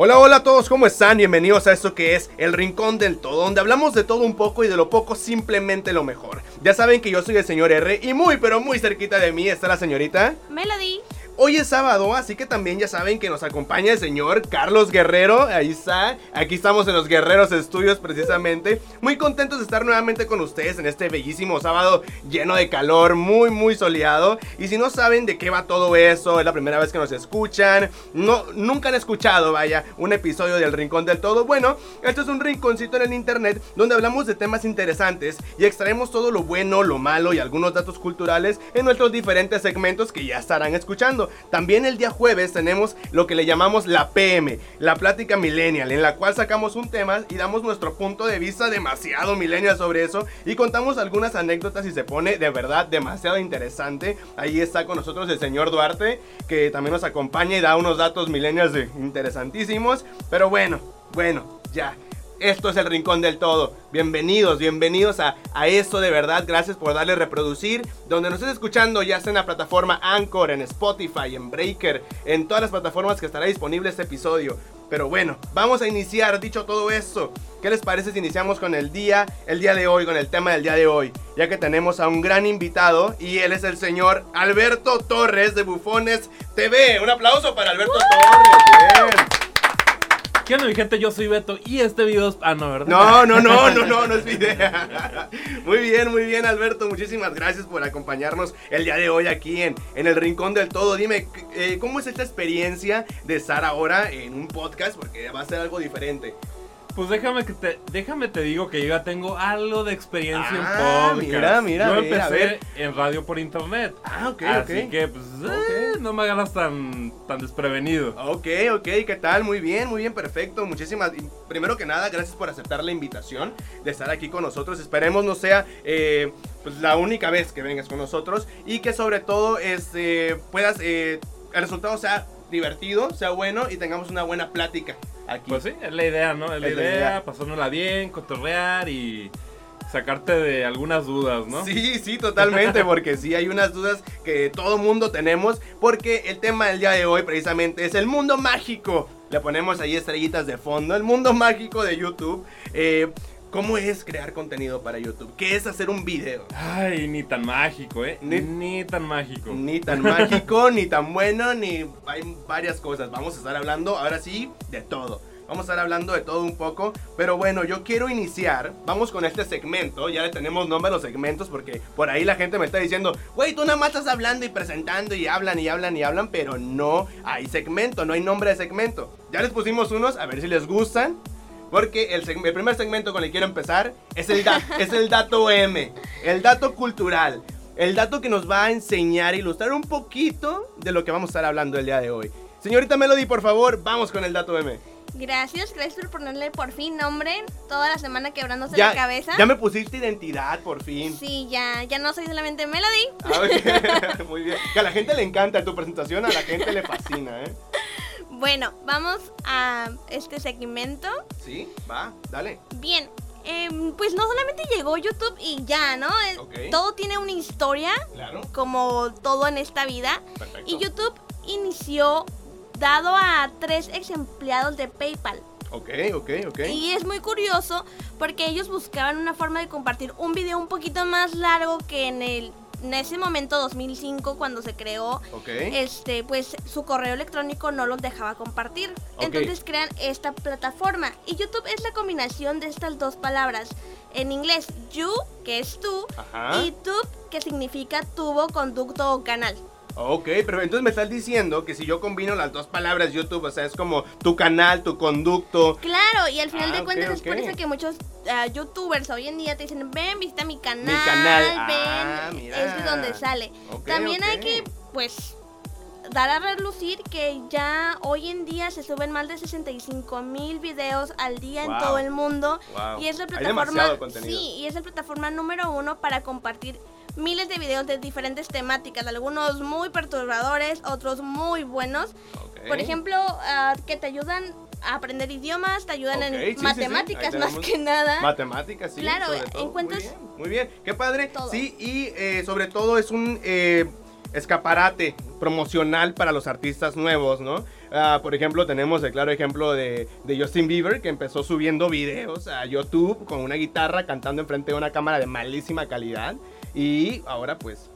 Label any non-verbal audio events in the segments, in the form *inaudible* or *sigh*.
Hola, hola a todos, ¿cómo están? Bienvenidos a esto que es El Rincón del Todo, donde hablamos de todo un poco y de lo poco simplemente lo mejor. Ya saben que yo soy el señor R y muy pero muy cerquita de mí está la señorita Melody. Hoy es sábado, así que también ya saben que nos acompaña el señor Carlos Guerrero. Ahí está. Aquí estamos en los Guerreros Estudios precisamente. Muy contentos de estar nuevamente con ustedes en este bellísimo sábado lleno de calor, muy muy soleado. Y si no saben de qué va todo eso, es la primera vez que nos escuchan, no nunca han escuchado, vaya, un episodio del Rincón del Todo. Bueno, esto es un rinconcito en el internet donde hablamos de temas interesantes y extraemos todo lo bueno, lo malo y algunos datos culturales en nuestros diferentes segmentos que ya estarán escuchando. También el día jueves tenemos lo que le llamamos la PM, la plática millennial, en la cual sacamos un tema y damos nuestro punto de vista demasiado millennial sobre eso y contamos algunas anécdotas y se pone de verdad demasiado interesante. Ahí está con nosotros el señor Duarte, que también nos acompaña y da unos datos millennials interesantísimos. Pero bueno, bueno, ya. Esto es el Rincón del Todo. Bienvenidos, bienvenidos a, a esto de verdad. Gracias por darle reproducir. Donde nos estés escuchando, ya sea en la plataforma Anchor, en Spotify, en Breaker, en todas las plataformas que estará disponible este episodio. Pero bueno, vamos a iniciar, dicho todo esto. ¿Qué les parece si iniciamos con el día, el día de hoy, con el tema del día de hoy? Ya que tenemos a un gran invitado y él es el señor Alberto Torres de Bufones TV. Un aplauso para Alberto Torres. Bien. ¿Qué onda mi gente? Yo soy Beto y este video es... Ah, no, ¿verdad? No, no, no, no, no, no es video. *laughs* Muy bien, muy bien Alberto, muchísimas gracias por acompañarnos el día de hoy aquí en, en el Rincón del Todo. Dime, eh, ¿cómo es esta experiencia de estar ahora en un podcast? Porque va a ser algo diferente. Pues déjame que te, déjame te digo que yo ya tengo algo de experiencia Ah, en podcast. mira, mira, Yo empecé en radio por internet. Ah, ok, Así que, pues, eh, no me agarras tan, tan desprevenido. Ok, ok, ¿qué tal? Muy bien, muy bien, perfecto. Muchísimas. Primero que nada, gracias por aceptar la invitación de estar aquí con nosotros. Esperemos no sea eh, pues, la única vez que vengas con nosotros y que sobre todo este, puedas. eh, el resultado sea divertido, sea bueno y tengamos una buena plática aquí. Pues sí, es la idea, ¿no? Es la Es idea, idea. pasárnosla bien, cotorrear y sacarte de algunas dudas, ¿no? Sí, sí, totalmente, porque sí hay unas dudas que todo mundo tenemos, porque el tema del día de hoy precisamente es el mundo mágico. Le ponemos ahí estrellitas de fondo, el mundo mágico de YouTube. Eh, ¿Cómo es crear contenido para YouTube? ¿Qué es hacer un video? Ay, ni tan mágico, ¿eh? Ni- Ni, tan mágico. Ni tan mágico, *laughs* ni tan bueno, ni hay varias cosas. Vamos a estar hablando ahora sí de todo. Vamos a estar hablando de todo un poco. Pero bueno, yo quiero iniciar. Vamos con este segmento. Ya le tenemos nombre a los segmentos porque por ahí la gente me está diciendo, güey, tú nada más estás hablando y presentando y hablan y hablan y hablan, pero no hay segmento, no hay nombre de segmento. Ya les pusimos unos, a ver si les gustan. Porque el, el primer segmento con el que quiero empezar es el, *laughs* es el dato M, el dato cultural, el dato que nos va a enseñar, ilustrar un poquito de lo que vamos a estar hablando el día de hoy. Señorita Melody, por favor, vamos con el dato M. Gracias, gracias por ponerle por fin nombre. Toda la semana quebrándose Ya, la cabeza. ya me pusiste identidad, por fin. Sí, ya, ya no soy solamente Melody. Ah, ok. *laughs* *laughs* Muy bien. Que a la gente le encanta tu presentación, a la gente le fascina, ¿eh? Bueno, vamos a este segmento. Sí, va, dale. Bien, em, pues no solamente llegó YouTube y ya, ¿no? Todo tiene una historia, Claro. como todo en esta vida. Perfecto. Y YouTube inició dado a tres ex empleados de PayPal. Ok, ok, ok. Y es muy curioso porque ellos buscaban una forma de compartir un video un poquito más largo que en el en ese momento 2005 cuando se creó este pues su correo electrónico no los dejaba compartir. Entonces crean esta plataforma y YouTube es la combinación de estas dos palabras. En inglés you que es tú Ajá. y tube que significa tubo, conducto o canal. Ok, pero entonces me estás diciendo que si yo combino las dos palabras YouTube, o sea, es como tu canal, tu conducto. Claro, y al final Ah, de ok, cuentas es por eso que muchos ah, youtubers hoy en día te dicen, ven, visita mi canal, canal. ven, Ah, mira. es de donde sale. Ok, También hay que, pues, dar a relucir que ya hoy en día se suben más de 65 mil videos al día Wow. en todo el mundo. Wow. Y es la plataforma, sí, y es la plataforma número uno para compartir miles de videos de diferentes temáticas, algunos muy perturbadores, otros muy buenos. Ok. Por ejemplo, ah, que te ayudan a aprender idiomas, te ayudan sí, en sí. matemáticas más que nada. Matemáticas, sí. Claro, encuentras Muy bien, muy bien. Qué padre. todo. Sí, y eh, sobre todo es un eh, escaparate promocional para los artistas nuevos, ¿no? Ah, por ejemplo, tenemos el claro ejemplo de, de Justin Bieber, que empezó subiendo videos a YouTube con una guitarra cantando enfrente de una cámara de malísima calidad. Y ahora pues...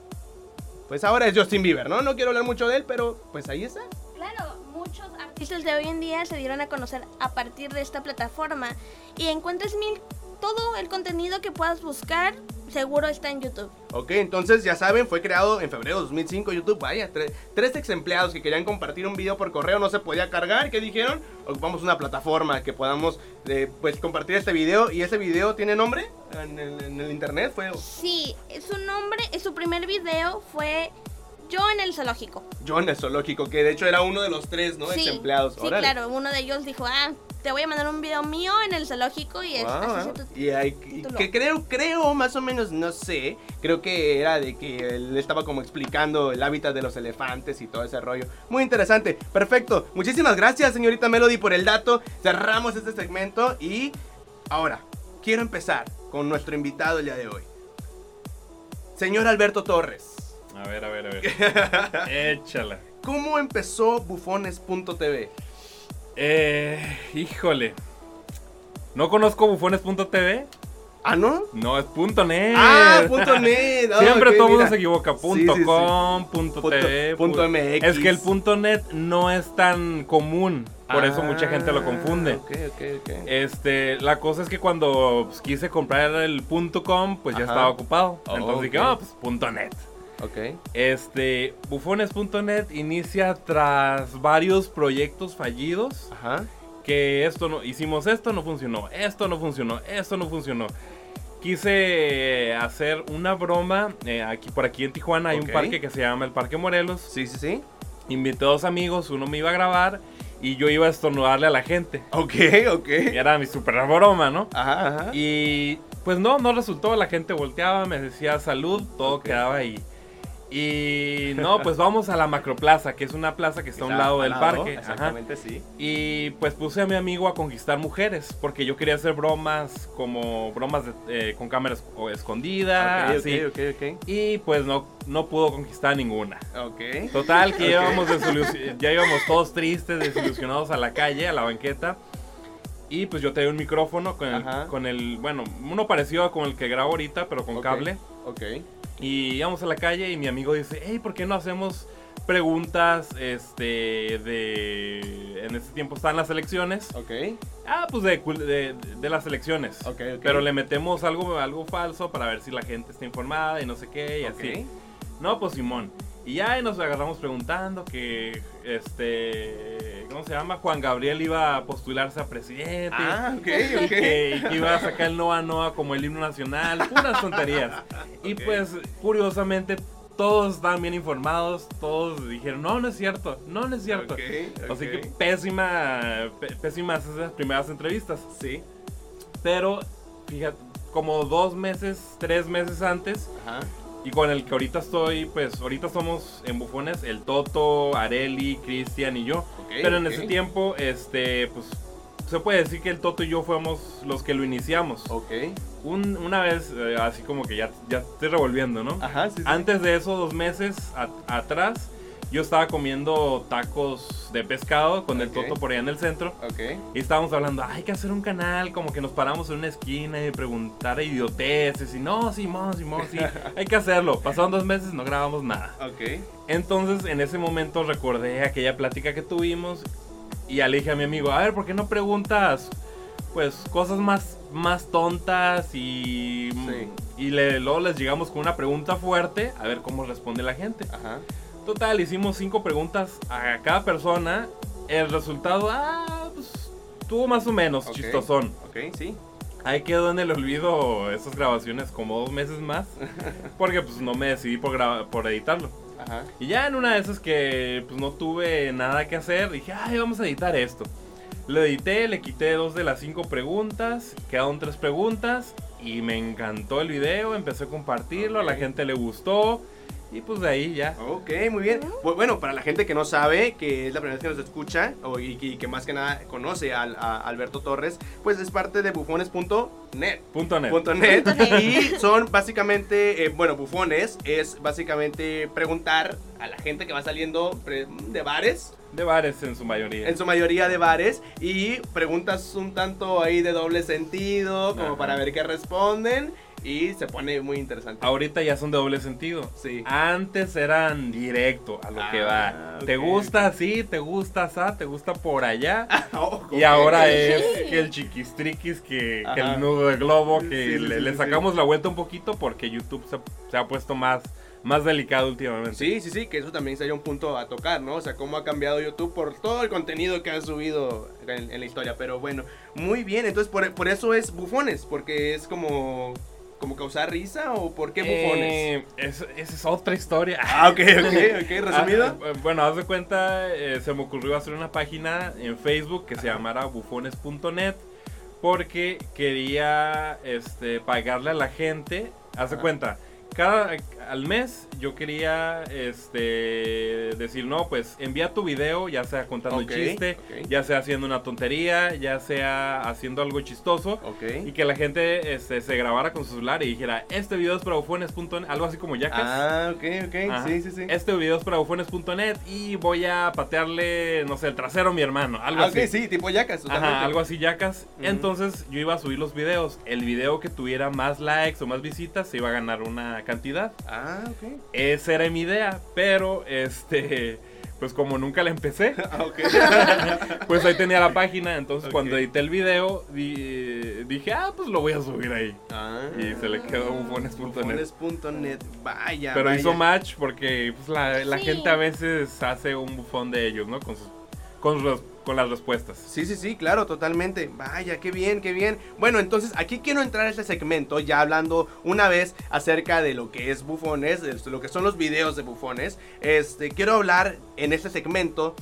Pues ahora es Justin Bieber, ¿no? No quiero hablar mucho de él, pero pues ahí está. Claro, muchos artistas de hoy en día se dieron a conocer a partir de esta plataforma y encuentres mil todo el contenido que puedas buscar seguro está en YouTube. Ok, entonces ya saben, fue creado en febrero de 2005 YouTube. Vaya, tre- tres ex empleados que querían compartir un video por correo no se podía cargar. ¿Qué dijeron? Ocupamos una plataforma que podamos eh, pues compartir este video. ¿Y ese video tiene nombre en el, en el internet? Fue Sí, su nombre, su primer video fue Yo en el zoológico. Yo en el zoológico, que de hecho era uno de los tres, ¿no? Ex sí, empleados. sí, Órale. claro, uno de ellos dijo, ah, te voy a mandar un video mío en el zoológico y es, Wow, tu- Y, hay- y que creo, creo, más o menos, no sé, creo que era de que él estaba como explicando el hábitat de los elefantes y todo ese rollo. Muy interesante, perfecto. Muchísimas gracias, señorita Melody, por el dato. Cerramos este segmento y ahora quiero empezar con nuestro invitado el día de hoy. Señor Alberto Torres, A ver, a ver, a ver. *laughs* Échala. ¿cómo empezó bufones.tv? Eh, híjole. ¿No conozco bufones.tv? ¿Ah, no? No, es punto .net. Ah, punto net. Ah, *laughs* Siempre todo el mundo se equivoca. Punto sí, sí. com, punto, Punto- TV. punto pu- MX. Es que el punto net no es tan común. Por eso mucha gente lo Ah, confunde. Ok, ok, ok. Este, la cosa es que cuando pues, quise comprar el punto .com, pues ya estaba ocupado. Oh, Entonces dije, ok. ah, pues punto .net. Ok. Este, bufones.net inicia tras varios proyectos fallidos Ajá. que esto no hicimos esto no funcionó, esto no funcionó, esto no funcionó. Quise hacer una broma eh, aquí por aquí en Tijuana hay un parque que se llama el Parque Morelos. Sí, sí, sí. Invité a dos amigos, uno me iba a grabar y yo iba a estornudarle a la gente. Ok, ok. Era mi super broma, ¿no? Ajá, ajá. Y pues no, no resultó. La gente volteaba, me decía salud, todo quedaba ahí. Y no, pues vamos a la Macroplaza, que es una plaza que está a un lado del lado, parque. Ajá. Exactamente, sí. Y pues puse a mi amigo a conquistar mujeres, porque yo quería hacer bromas como bromas de- eh, con cámaras escondidas. ok, así. Y pues no, no pudo conquistar ninguna. ok. Total, que íbamos ya íbamos todos tristes, desilusionados a la calle, a la banqueta. Y pues yo traía un micrófono con el, Ajá. con el, bueno, uno parecido con el que grabo ahorita, pero con cable. Ok. Y íbamos a la calle y mi amigo dice, hey, ¿por qué no hacemos preguntas, este, de... En ese tiempo están las elecciones. Ok. Ah, pues de, de, de las elecciones. Ok, ok. Pero le metemos algo, algo falso para ver si la gente está informada y no sé qué y Ok. así. No, pues Simón. Y ya nos agarramos preguntando que, este, ¿cómo se llama? Juan Gabriel iba a postularse a presidente. Ah, ok, *laughs* Y ok. que, y que iba a sacar el Noa Noa como el himno nacional. Puras tonterías. Y Ok. pues, curiosamente, todos estaban bien informados. Todos dijeron, no, no es cierto. No, no es cierto. Ok, Así que pésima, pésimas esas primeras entrevistas. Sí. Pero, fíjate, como dos meses, tres meses antes, Ajá. Y con el que ahorita estoy, pues ahorita somos en bufones, el Toto, Areli, Cristian y yo. Ok, Pero en ok. ese tiempo, este, pues se puede decir que el Toto y yo fuimos los que lo iniciamos. Ok. Un- una vez, eh, así como que ya, ya estoy revolviendo, ¿no? Ajá, sí, sí. Antes de eso, dos meses a- atrás, yo estaba comiendo tacos de pescado con el. Toto por allá en el centro. Ok. Y estábamos hablando, "Ah, hay que hacer un canal, como que nos paramos en una esquina y preguntar a idioteces. Y no, Simón, Simón, sí, *laughs* hay que hacerlo. Pasaron dos meses, no grabamos nada. Ok. Entonces, en ese momento recordé aquella plática que tuvimos y ya le dije a mi amigo, a ver, ¿por qué no preguntas, pues, cosas más, más tontas y... Sí. Y le, luego les llegamos con una pregunta fuerte, a ver cómo responde la gente. Ajá. Total, hicimos cinco preguntas a cada persona. El resultado, ah, pues, tuvo más o menos Ok. chistosón. Ok, sí. Ahí quedó en el olvido esas grabaciones como dos meses más. *laughs* Porque pues no me decidí por, graba- por editarlo. Ajá. Y ya en una de esas que pues no tuve nada que hacer, dije, ay, vamos a editar esto. Lo edité, le quité dos de las cinco preguntas, quedaron tres preguntas y me encantó el video, empecé a compartirlo, a la gente le gustó y pues de ahí ya. Ok, muy bien. Bu- Bueno, para la gente que no sabe, que es la primera vez que nos escucha, o, y, y que más que nada conoce al- a, Alberto Torres, pues es parte de bufones.net. Punto net. Punto net. Punto net. Y son básicamente, eh, bueno, bufones es básicamente preguntar a la gente que va saliendo de bares De bares en su mayoría. En su mayoría de bares. Y preguntas un tanto ahí de doble sentido, como Ajá. para ver qué responden. Y se pone muy interesante. Ahorita ya son de doble sentido. Sí. Antes eran directo a lo que va. Ah, ¿Te ok. gusta así? ¿Te gusta así? ¿Te gusta por allá? *laughs* Oh, Y ahora es que el chiquistriquis, que, el nudo de globo, que Sí, le, sacamos la vuelta un poquito porque YouTube se, se ha puesto más, más delicado últimamente. Sí, sí, sí, que eso también sería un punto a tocar, ¿no? O sea, cómo ha cambiado YouTube por todo el contenido que ha subido en, en la historia. Pero bueno, muy bien. Entonces, por, por eso es bufones, porque es como, como causar risa o por qué bufones. Eh, es- esa es otra historia. Ah, ok, ok, *laughs* ok, resumido. Ah, eh, bueno, haz de cuenta, eh, se me ocurrió hacer una página en Facebook que se llamara bufones.net porque quería este, pagarle a la gente. Haz de cuenta, cada al mes yo quería este decir, no, pues envía tu video, ya sea contando un chiste, ya sea haciendo una tontería, ya sea haciendo algo chistoso. Ok. Y que la gente este, se grabara con su celular y dijera, este video es para bufones.net, algo así como Jackass. Ah, ok, ok. Ajá. Sí, sí, sí. Este video es para bufones.net y voy a patearle, no sé, el trasero a mi hermano, algo Ah, así. sí, tipo yacas. Ajá, algo así, Jackass. Ujú. Entonces yo iba a subir los videos. El video que tuviera más likes o más visitas se iba a ganar una cantidad. Ah, ok. Esa era mi idea, pero este, pues como nunca la empecé, *laughs* Ah, ok. *laughs* pues ahí tenía la página. Entonces cuando edité el video di- dije, ah, pues lo voy a subir ahí. Ah. Y se le quedó bufones.net. Bufones.net. Vaya. Pero vaya. hizo match porque pues, la, la Sí. gente a veces hace un bufón de ellos, ¿no? Con, sus, con, sus- con las respuestas. Sí, sí, sí, claro, totalmente. Vaya, qué bien, qué bien. Bueno, entonces aquí quiero entrar a este segmento ya hablando una vez acerca de lo que es bufones, de lo que son los videos de bufones. Este, quiero hablar en este segmento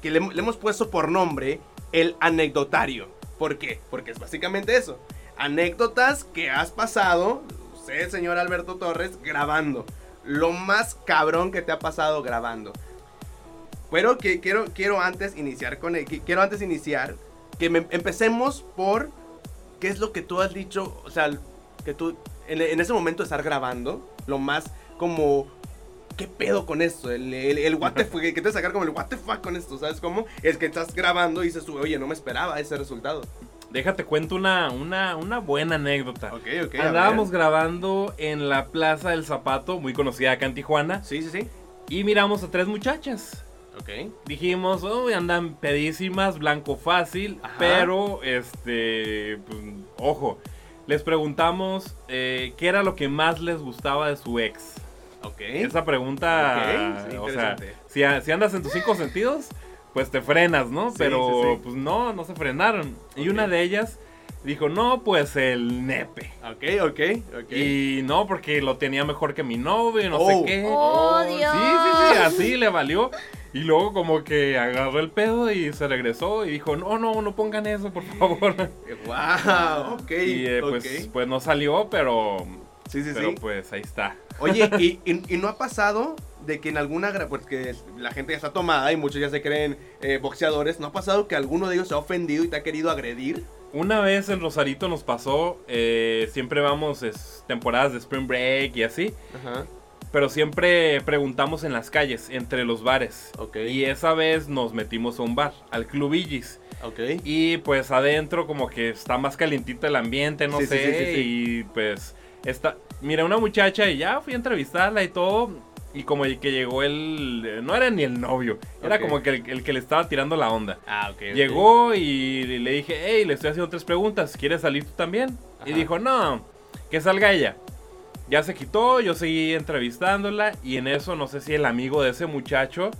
que le, le hemos puesto por nombre el anecdotario. ¿Por qué? Porque es básicamente eso. Anécdotas que has pasado, usted, señor Alberto Torres, grabando. Lo más cabrón que te ha pasado grabando. Pero que quiero, quiero antes iniciar con el- que- quiero antes iniciar que me- empecemos por qué es lo que tú has dicho, o sea, que tú en, en ese momento de estar grabando, lo más como ¿qué pedo con esto? El, el, el what the *laughs* fuck, que te sacar como el what the fuck con esto, ¿sabes cómo? Es que estás grabando y dices, oye, no me esperaba ese resultado. Déjate cuento una, una, una buena anécdota. Ok, ok. Andábamos grabando en la Plaza del Zapato, muy conocida acá en Tijuana, Sí, sí, sí. y miramos a tres muchachas. Ok. Dijimos, oh, andan pedísimas, blanco fácil, Ajá. pero, este, pues, ojo, les preguntamos eh, qué era lo que más les gustaba de su ex. Ok. Esa pregunta, sí, o sea, si, a- si andas en tus cinco sentidos, pues te frenas, ¿no? Sí, Pero sí, sí. pues no, no se frenaron. Y una de ellas dijo, no, pues el nepe. Ok, ok, ok. Y no, porque lo tenía mejor que mi novio, y no Oh. sé qué. Oh, Dios. Sí, sí, sí, así le valió. Y luego como que agarró el pedo y se regresó y dijo, no, no, no pongan eso, por favor. *laughs* Wow, ok. y eh, pues, pues no salió, pero, Sí, sí, pero sí. pues ahí está. Oye, *laughs* ¿y, y, y no ha pasado de que en alguna... Porque la gente ya está tomada y muchos ya se creen eh, boxeadores. ¿No ha pasado que alguno de ellos se ha ofendido y te ha querido agredir? Una vez en Rosarito nos pasó, eh, siempre vamos es, temporadas de Spring Break y así, Ajá. Pero siempre preguntamos en las calles, entre los bares. Ok. Y esa vez nos metimos a un bar, al Club Illis. Ok. Y pues adentro como que está más calientito el ambiente, no Sí, sé. sí, sí, sí. Y pues está, mira una muchacha y ya fui a entrevistarla y todo. Y como que llegó el, no era ni el novio, era como que el, el que le estaba tirando la onda. Ah, ok. Llegó y le dije, hey, le estoy haciendo tres preguntas, ¿quieres salir tú también? Y Ajá. dijo, no, que salga ella. Ya se quitó, yo seguí entrevistándola y en eso no sé si el amigo de ese muchacho,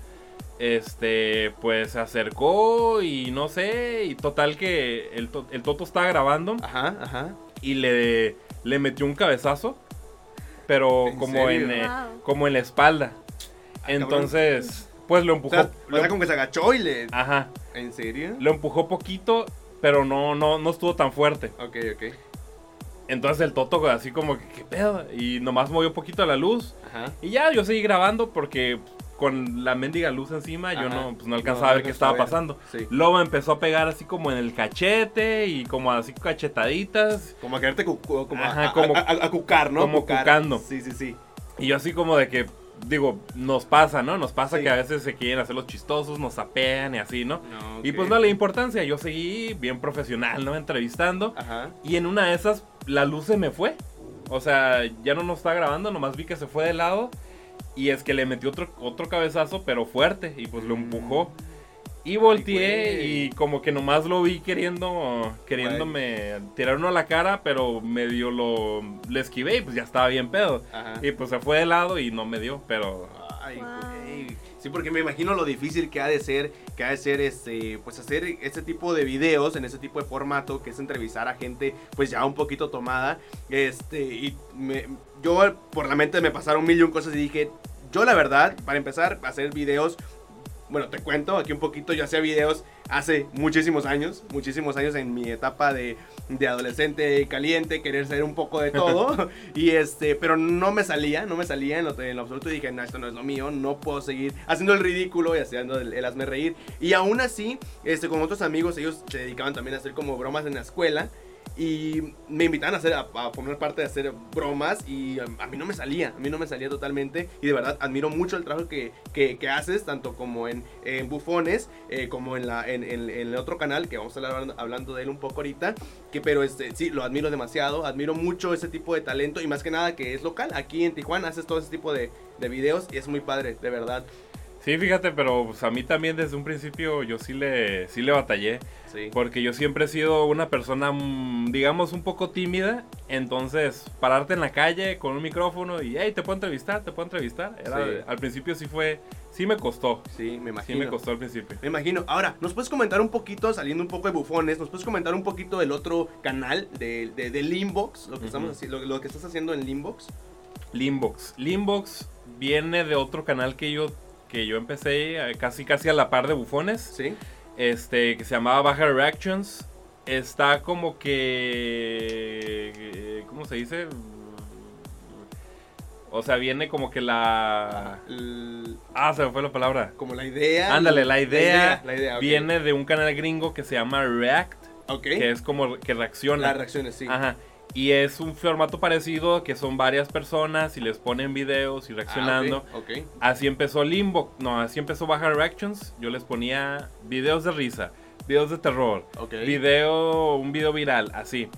este, pues se acercó y no sé, y total que el, to- el Toto estaba grabando Ajá, ajá. y le, le metió un cabezazo, pero ¿En como serio? en, eh, Wow. como en la espalda. Ah, cabrón. Entonces, pues lo O empujó. o lo- sea, como que se agachó y le... Ajá. ¿En serio? Lo empujó poquito, pero no, no, no estuvo tan fuerte. Ok, ok. Entonces el Toto así como que, ¿qué pedo? Y nomás movió poquito la luz. Ajá. Y ya yo seguí grabando porque con la mendiga luz encima yo no, pues, no alcanzaba No, a ver qué estaba ver. pasando. Sí. Luego me empezó a pegar así como en el cachete y como así cachetaditas. Como a quererte como, Ajá, a, como- a- a- a cucar, ¿no? como Cucar. cucando. Sí, sí, sí. Y yo así como de que digo, nos pasa, ¿no? Nos pasa Sí. que a veces se quieren hacer los chistosos, nos apean y así, ¿no? No, Y pues no le importancia, yo seguí bien profesional, ¿no? Entrevistando. Ajá. Y en una de esas, la luz se me fue. O sea, ya no nos está grabando, nomás vi que se fue de lado. Y es que le metió otro, otro cabezazo, pero fuerte. Y pues lo Mm. empujó. Y volteé güey. y como que nomás lo vi queriendo, queriéndome tirar uno a la cara, pero medio lo le esquivé y pues ya estaba bien pedo. Ajá. Y pues se fue de lado y no me dio, pero Ay, Wow. güey. Sí, porque me imagino lo difícil que ha de ser, que ha de ser este, pues hacer este tipo de videos en ese tipo de formato, que es entrevistar a gente, pues ya un poquito tomada. Este, y me- yo por la mente me pasaron mil y un cosas y dije, yo la verdad, para empezar, hacer videos, bueno, te cuento aquí un poquito, yo hacía videos hace muchísimos años, muchísimos años en mi etapa de, de adolescente caliente, querer ser un poco de *laughs* todo, y este, pero no me salía, no me salía en lo, en lo absoluto y dije, no, esto no es lo mío, no puedo seguir haciendo el ridículo y haciendo el, el hazme reír, y aún así, este, con otros amigos, ellos se dedicaban también a hacer como bromas en la escuela, y me invitaban a hacer a, formar parte de hacer bromas y a, mí no me salía, a mí no me salía totalmente y de verdad admiro mucho el trabajo que, que, haces tanto como en, en Bufones eh, como en, la, en, en- el otro canal que vamos a hablando, hablando de él un poco ahorita que pero este sí lo admiro demasiado, admiro mucho ese tipo de talento y más que nada que es local, aquí en Tijuana haces todo ese tipo de, de videos y es muy padre, de verdad. Sí, fíjate, pero pues a mí también desde un principio yo sí le, sí le batallé. Sí. Porque yo siempre he sido una persona, mm, digamos, un poco tímida. Entonces, pararte en la calle con un micrófono y, hey, te puedo entrevistar, te puedo entrevistar. Era- Sí. Al principio sí fue, sí me costó. Sí, me Sí imagino. me costó al principio. Me imagino. Ahora, ¿nos puedes comentar un poquito, saliendo un poco de bufones, nos puedes comentar un poquito del otro canal, de, de, de Limbox, lo que, estamos Ujú. haci- lo, lo que estás haciendo en Limbox? Limbox. Limbox viene de otro canal que yo, que yo empecé eh, casi, casi a la par de bufones. Sí. Este, que se llamaba Baja Reactions. Está como que... eh, ¿Cómo se dice? O sea, viene como que la... Ah, se me fue la palabra. como la idea. Ándale, la idea, La idea, viene de un canal gringo que se llama React, Ok. que es como que reacciona. Las reacciones, sí. Ajá. Y es un formato parecido que son varias personas y les ponen videos y Ah, reaccionando. ok. Así empezó Limbo, no, así empezó Baja Reactions. Yo les ponía videos de risa, videos de terror, video, un video viral, así.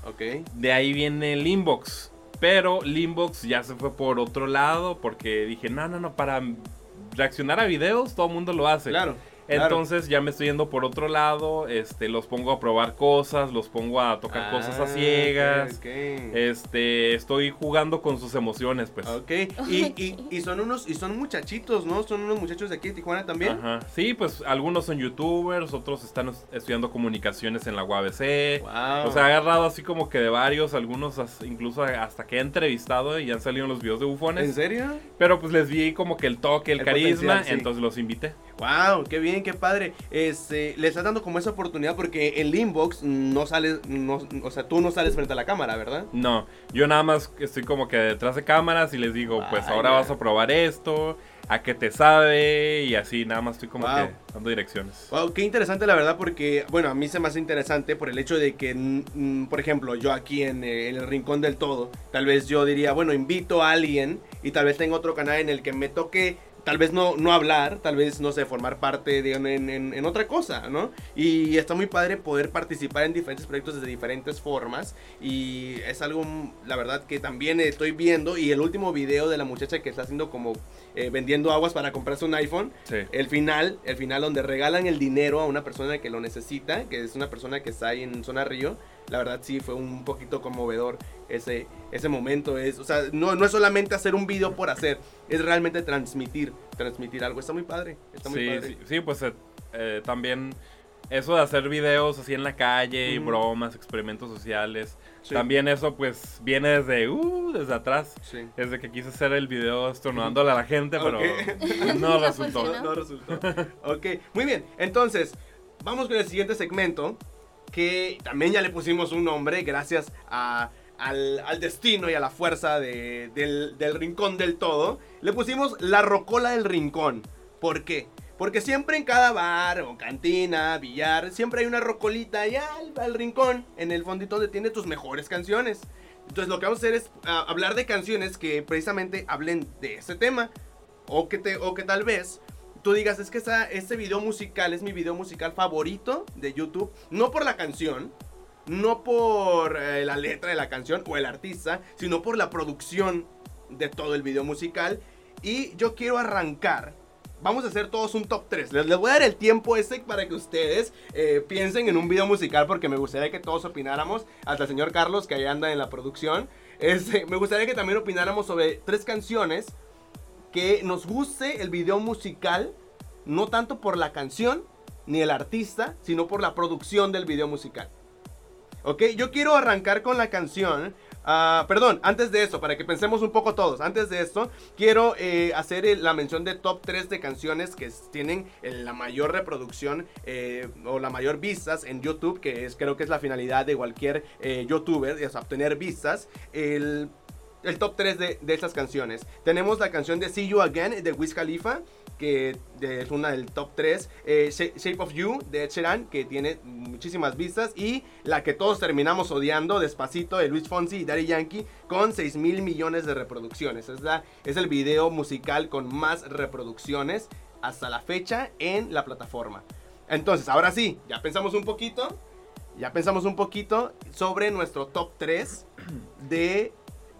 De ahí viene Limbox. Pero Limbox ya se fue por otro lado porque dije, no, no, no, para reaccionar a videos todo el mundo lo hace. Claro. Claro. Entonces ya me estoy yendo por otro lado, este, los pongo a probar cosas, los pongo a tocar cosas Ah, a ciegas. ok, ok. Este, estoy jugando con sus emociones, pues. Ok, y, y, y son unos, y son muchachitos, ¿no? Son unos muchachos de aquí de Tijuana también. Ajá. Sí, pues algunos son youtubers, otros están es- estudiando comunicaciones en la UABC. Wow. O sea, he agarrado así como que de varios, algunos incluso hasta que he entrevistado y han salido en los videos de ¿En bufones. serio? Pero pues les vi como que el toque, el, El carisma, sí. entonces los invité. Wow, qué bien, qué padre. Este, le estás dando como esa oportunidad porque en Limbox no sales, no, o sea, tú no sales frente a la cámara, ¿verdad? No, yo nada más estoy como que detrás de cámaras y les digo, pues ahora vas a probar esto, a qué te sabe y así, nada más estoy como Wow. que dando direcciones. Wow, qué interesante la verdad porque, bueno, a mí se me hace interesante por el hecho de que, mm, mm, por ejemplo, yo aquí en, eh, en el Rincón del Todo, tal vez yo diría, bueno, invito a alguien y tal vez tenga otro canal en el que me toque, tal vez no, no hablar, tal vez, no sé, formar parte de en, en- otra cosa, ¿no? Y está muy padre poder participar en diferentes proyectos de diferentes formas y es algo, la verdad, que también estoy viendo y el último video de la muchacha que está haciendo como eh, vendiendo aguas para comprarse un iPhone, Sí. el final, el final donde regalan el dinero a una persona que lo necesita, que es una persona que está ahí en zona Río, la verdad sí fue un poquito conmovedor ese, ese momento. Es, o sea, no, no es solamente hacer un video por hacer, es realmente transmitir, transmitir algo. Está muy padre, está muy Sí, padre. sí, sí, pues eh, eh, también eso de hacer videos así en la calle, y bromas, experimentos sociales. Sí. También eso pues viene desde, uh, desde atrás. Sí. Desde que quise hacer el video estornudándole a la gente, pero Ok. no *laughs* No resultó. No, no resultó. ok, muy bien. Entonces, vamos con el siguiente segmento. Que también ya le pusimos un nombre gracias a- al, al destino y a la fuerza de- del, del rincón del todo. Le pusimos la rocola del rincón. ¿Por qué? Porque siempre en cada bar o cantina, billar, siempre hay una rocolita allá al, rincón, en el fondito donde tiene tus mejores canciones. Entonces lo que vamos a hacer es ah, hablar de canciones que precisamente hablen de ese tema. o que, te, o que tal vez tú digas, es que esa, este video musical es mi video musical favorito de YouTube, no por la canción, no por eh, la letra de la canción o el artista, sino por la producción de todo el video musical. Y yo quiero arrancar. Vamos a hacer todos un top 3. Les, les voy a dar el tiempo ese para que ustedes eh, piensen en un video musical porque me gustaría que todos opináramos. Hasta el señor Carlos que ahí anda en la producción. Este, me gustaría que también opináramos sobre tres canciones que nos guste el video musical. No tanto por la canción ni el artista, sino por la producción del video musical. Ok, yo quiero arrancar con la canción. Ah, perdón, antes de eso, para que pensemos un poco todos. Antes de esto, quiero eh, hacer la mención de top 3 de canciones que tienen eh, la mayor reproducción eh, o la mayor vistas en YouTube, que es creo que es la finalidad de cualquier eh, youtuber, es obtener vistas. El top 3 de, de estas canciones. Tenemos la canción de See You Again de Wiz Khalifa, que es una del top 3. eh, Sha- Shape of You de Ed Sheeran, que tiene muchísimas vistas. Y la que todos terminamos odiando, Despacito, de Luis Fonsi y Daddy Yankee, con 6 mil millones de reproducciones. Es, la, es el video musical con más reproducciones hasta la fecha en la plataforma. Entonces, ahora sí, ya pensamos un poquito. Ya pensamos un poquito sobre nuestro top 3 de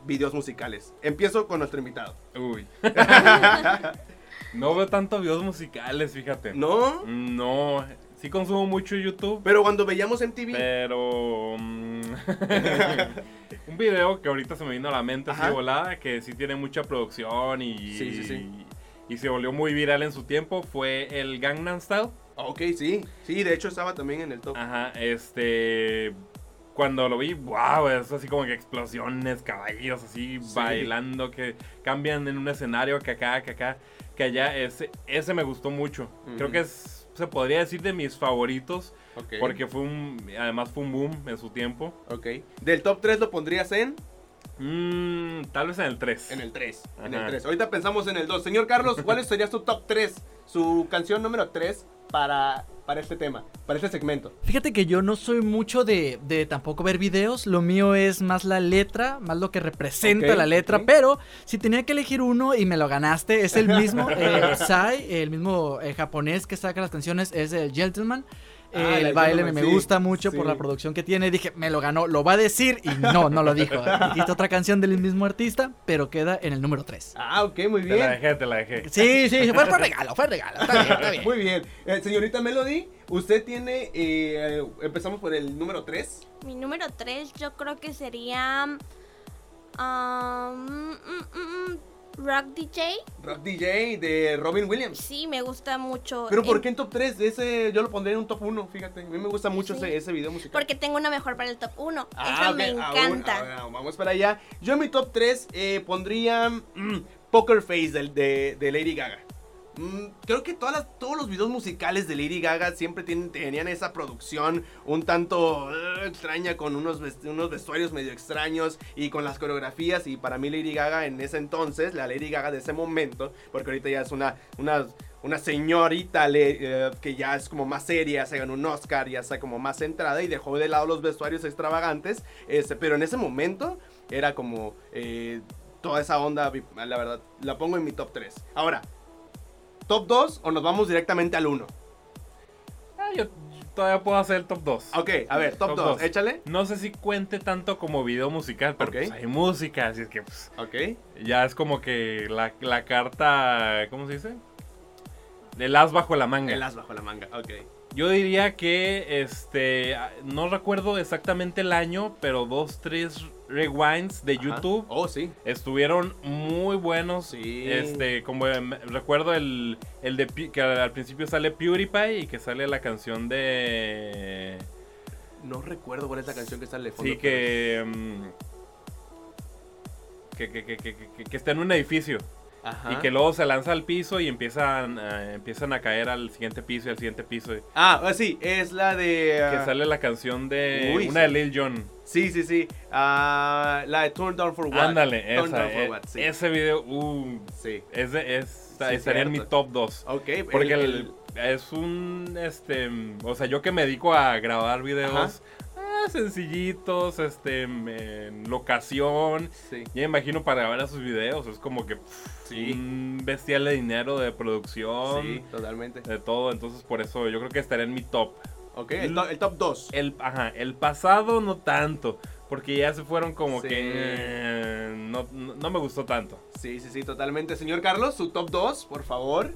videos musicales. Empiezo con nuestro invitado. Uy. *laughs* no veo tanto videos musicales, fíjate. ¿No? No, sí consumo mucho YouTube, Pero cuando veíamos MTV. pero... mm, *laughs* un video que ahorita se me vino a la mente así Ajá. de volada, que sí tiene mucha producción y... Sí, sí, sí. Y se volvió muy viral en su tiempo, fue el Gangnam Style. Ok, sí. Sí, de hecho estaba también en el top. Ajá, este... Cuando lo vi, wow, es así como que explosiones, caballos así Sí. bailando, que cambian en un escenario que acá, que acá, que allá. Ese, ese me gustó mucho. Creo Ujú. que es, se podría decir de mis favoritos, Ok. porque fue un, además fue un boom en su tiempo. Ok. Del top 3 lo pondrías en. Mm, tal vez en el 3. En el 3. En el Ajá. 3. Ahorita pensamos en el 2. Señor Carlos, ¿cuál *laughs* sería su top 3? Su canción número 3 para, para este tema, para este segmento. Fíjate que yo no soy mucho de, de tampoco ver videos, lo mío es más la letra, más lo que representa la letra, pero si tenía que elegir uno y me lo ganaste, es el mismo, *laughs* eh, Psy, el mismo eh, japonés que saca las canciones, es el Gentleman. Ah, la el baile me sí, gusta mucho por la producción que tiene. Dije, me lo ganó, lo va a decir y no, no lo dijo. *laughs* Dijiste otra canción del mismo artista, pero queda en el número 3. Ah, ok, muy Te la bien. dejé, te la dejé. Sí, sí, fue, fue regalo, fue regalo. Está bien, está bien. Muy bien. Eh, señorita Melody, usted tiene. eh, empezamos por el número 3. Mi número 3 yo creo que sería... um, mm, mm, mm, Rock DJ. Rock DJ de Robin Williams. Sí, me gusta mucho. Pero ¿por qué en top 3? Ese yo lo pondría en un top 1, fíjate. A mí me gusta mucho Sí. ese, ese video musical. Porque tengo una mejor para el top 1. Ah, Esa me aún- encanta. ah, vamos para allá. Yo en mi top 3 eh, pondría Poker Face de, de Lady Gaga. Mm, creo que todas las- todos los videos musicales de Lady Gaga siempre tienen, tenían esa producción un tanto eh, extraña con unos, unos vestuarios medio extraños y con las coreografías y para mí Lady Gaga en ese entonces, la Lady Gaga de ese momento, porque ahorita ya es una, una, una señorita eh, que ya es como más seria, se ganó un Oscar, ya está como más centrada y dejó de lado los vestuarios extravagantes, este, pero en ese momento era como eh, toda esa onda, la verdad, la pongo en mi top 3. Ahora, ¿top 2 o nos vamos directamente al 1? Ah, yo todavía puedo hacer el top 2. Ok, a ver, top Top 2, dos. échale. No sé si cuente tanto como video musical, pero pues hay música, así es que pues, Ok. ya es como que la, la carta, ¿cómo se dice? El as bajo la manga. El as bajo la manga, ok. Yo diría que, este, no recuerdo exactamente el año, pero dos, tres rewinds de Ajá. YouTube Oh, sí. estuvieron muy buenos. Sí. Este, como em, recuerdo el, el de que al principio sale PewDiePie y que sale la canción de... No recuerdo cuál es la canción que sale de fondo. Sí, que... mm, Que, que, que, que, que- que está en un edificio Ajá. y que luego se lanza al piso y empiezan, a- empiezan a caer al siguiente piso y al siguiente piso. Ah, ah, sí, es la de... Que ah, sale la canción de Uy, una sí. de Lil Jon. Sí, sí, sí. Ah, la de Turn Down for What. Ándale, Turn esa. Down for eh, What, sí. Ese video, uh, Sí. es de- es- Sí, estaría en mi top 2. Ok, Porque el- el- es un, este, o sea, yo que me dedico a grabar videos, Ajá. Sencillitos, este, en locación. Sí. Ya me imagino para ver sus videos, es como que pff, Sí. un bestial de dinero de producción, Sí, totalmente. de todo, entonces por eso yo creo que estaría en mi top. Ok, el, to- el top 2. El, ajá, el pasado no tanto, porque ya se fueron como Sí. que eh, no, no, no me gustó tanto. Sí, sí, sí, totalmente. Señor Carlos, su top 2, por favor.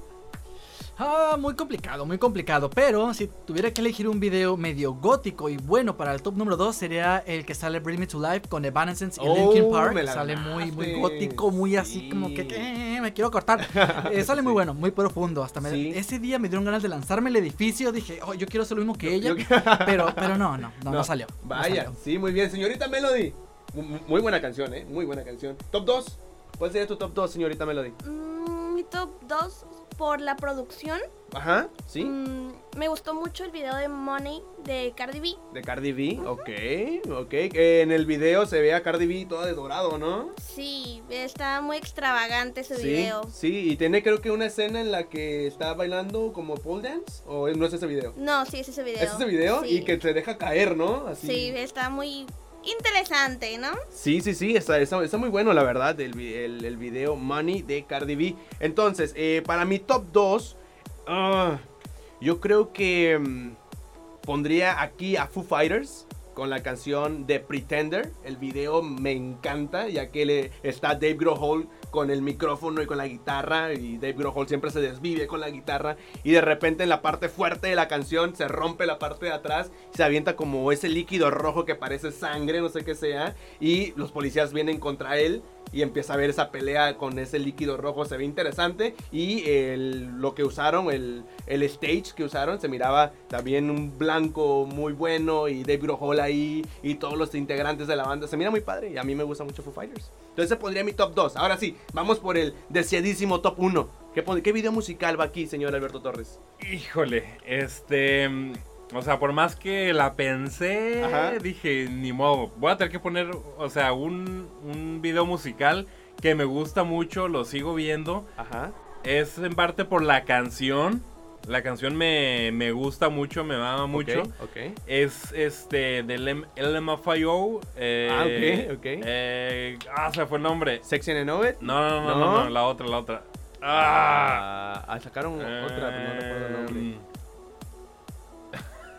Ah, muy complicado, muy complicado. Pero si tuviera que elegir un video medio gótico y bueno para el top número 2 sería el que sale Bring Me to Life con Evanescence y Oh, Linkin Park. Sale muy, muy gótico, muy así Sí. como que "Eh, me quiero cortar. *laughs* Eh, sale muy bueno, muy profundo. Hasta me- Sí. ese día me dieron ganas de lanzarme al edificio. Dije, oh, yo quiero hacer lo mismo que ella. Yo- *laughs* Pero, pero no, no, no, no, salió. no Vaya, salió. sí, muy bien. Señorita Melody. Mu- Muy buena canción, ¿eh? Muy buena canción. Top 2. ¿Cuál sería tu top 2, señorita Melody? Mm, top 2 por la producción. Ajá, sí. Mm, me gustó mucho el video de Money de Cardi B. De Cardi B, ok, ok. En el video se ve a Cardi B toda de dorado, ¿no? Sí, está muy extravagante ese Sí, video. sí, y tiene creo que una escena en la que está bailando como pole dance, o no es ese video. No, sí, es ese video. Es ese video Sí. y que se deja caer, ¿no? Así. Sí, está muy interesante, ¿no? Sí, sí, sí, está, está, está muy bueno, la verdad, el, el, video Money de Cardi B. Entonces, eh, para mi top 2, yo creo que mm, pondría aquí a Foo Fighters con la canción de Pretender. El video me encanta, ya que le, está Dave Grohl con el micrófono y con la guitarra. Y Dave Grohl siempre se desvive con la guitarra. Y de repente en la parte fuerte de la canción se rompe la parte de atrás. Se avienta como ese líquido rojo que parece sangre, no sé qué sea. Y los policías vienen contra él. Y empieza a ver esa pelea con ese líquido rojo. Se ve interesante. Y el- lo que usaron, el, el stage que usaron, se miraba también un blanco muy bueno. Y Dave Grohl ahí. Y todos los integrantes de la banda. Se mira muy padre. Y a mí me gusta mucho Foo Fighters. Entonces se pondría mi top 2. Ahora sí, vamos por el deseadísimo top 1. ¿Qué, qué video musical va aquí, señor Alberto Torres? Híjole, este. O sea, por más que la pensé, Ajá. dije, ni modo. Voy a tener que poner, o sea, un, un video musical que me gusta mucho, lo sigo viendo. Ajá. Es en parte por la canción. La canción me, me gusta mucho, me mama mucho. Ok, ok. Es este del LMFAO. Eh, Ah, ok, ok. eh, ah, se fue el nombre. Sexy and Know It. No, no, no, no, ¿No? no, la otra, la otra. Ah, Ah, ah, sacaron otra, pero no recuerdo el nombre.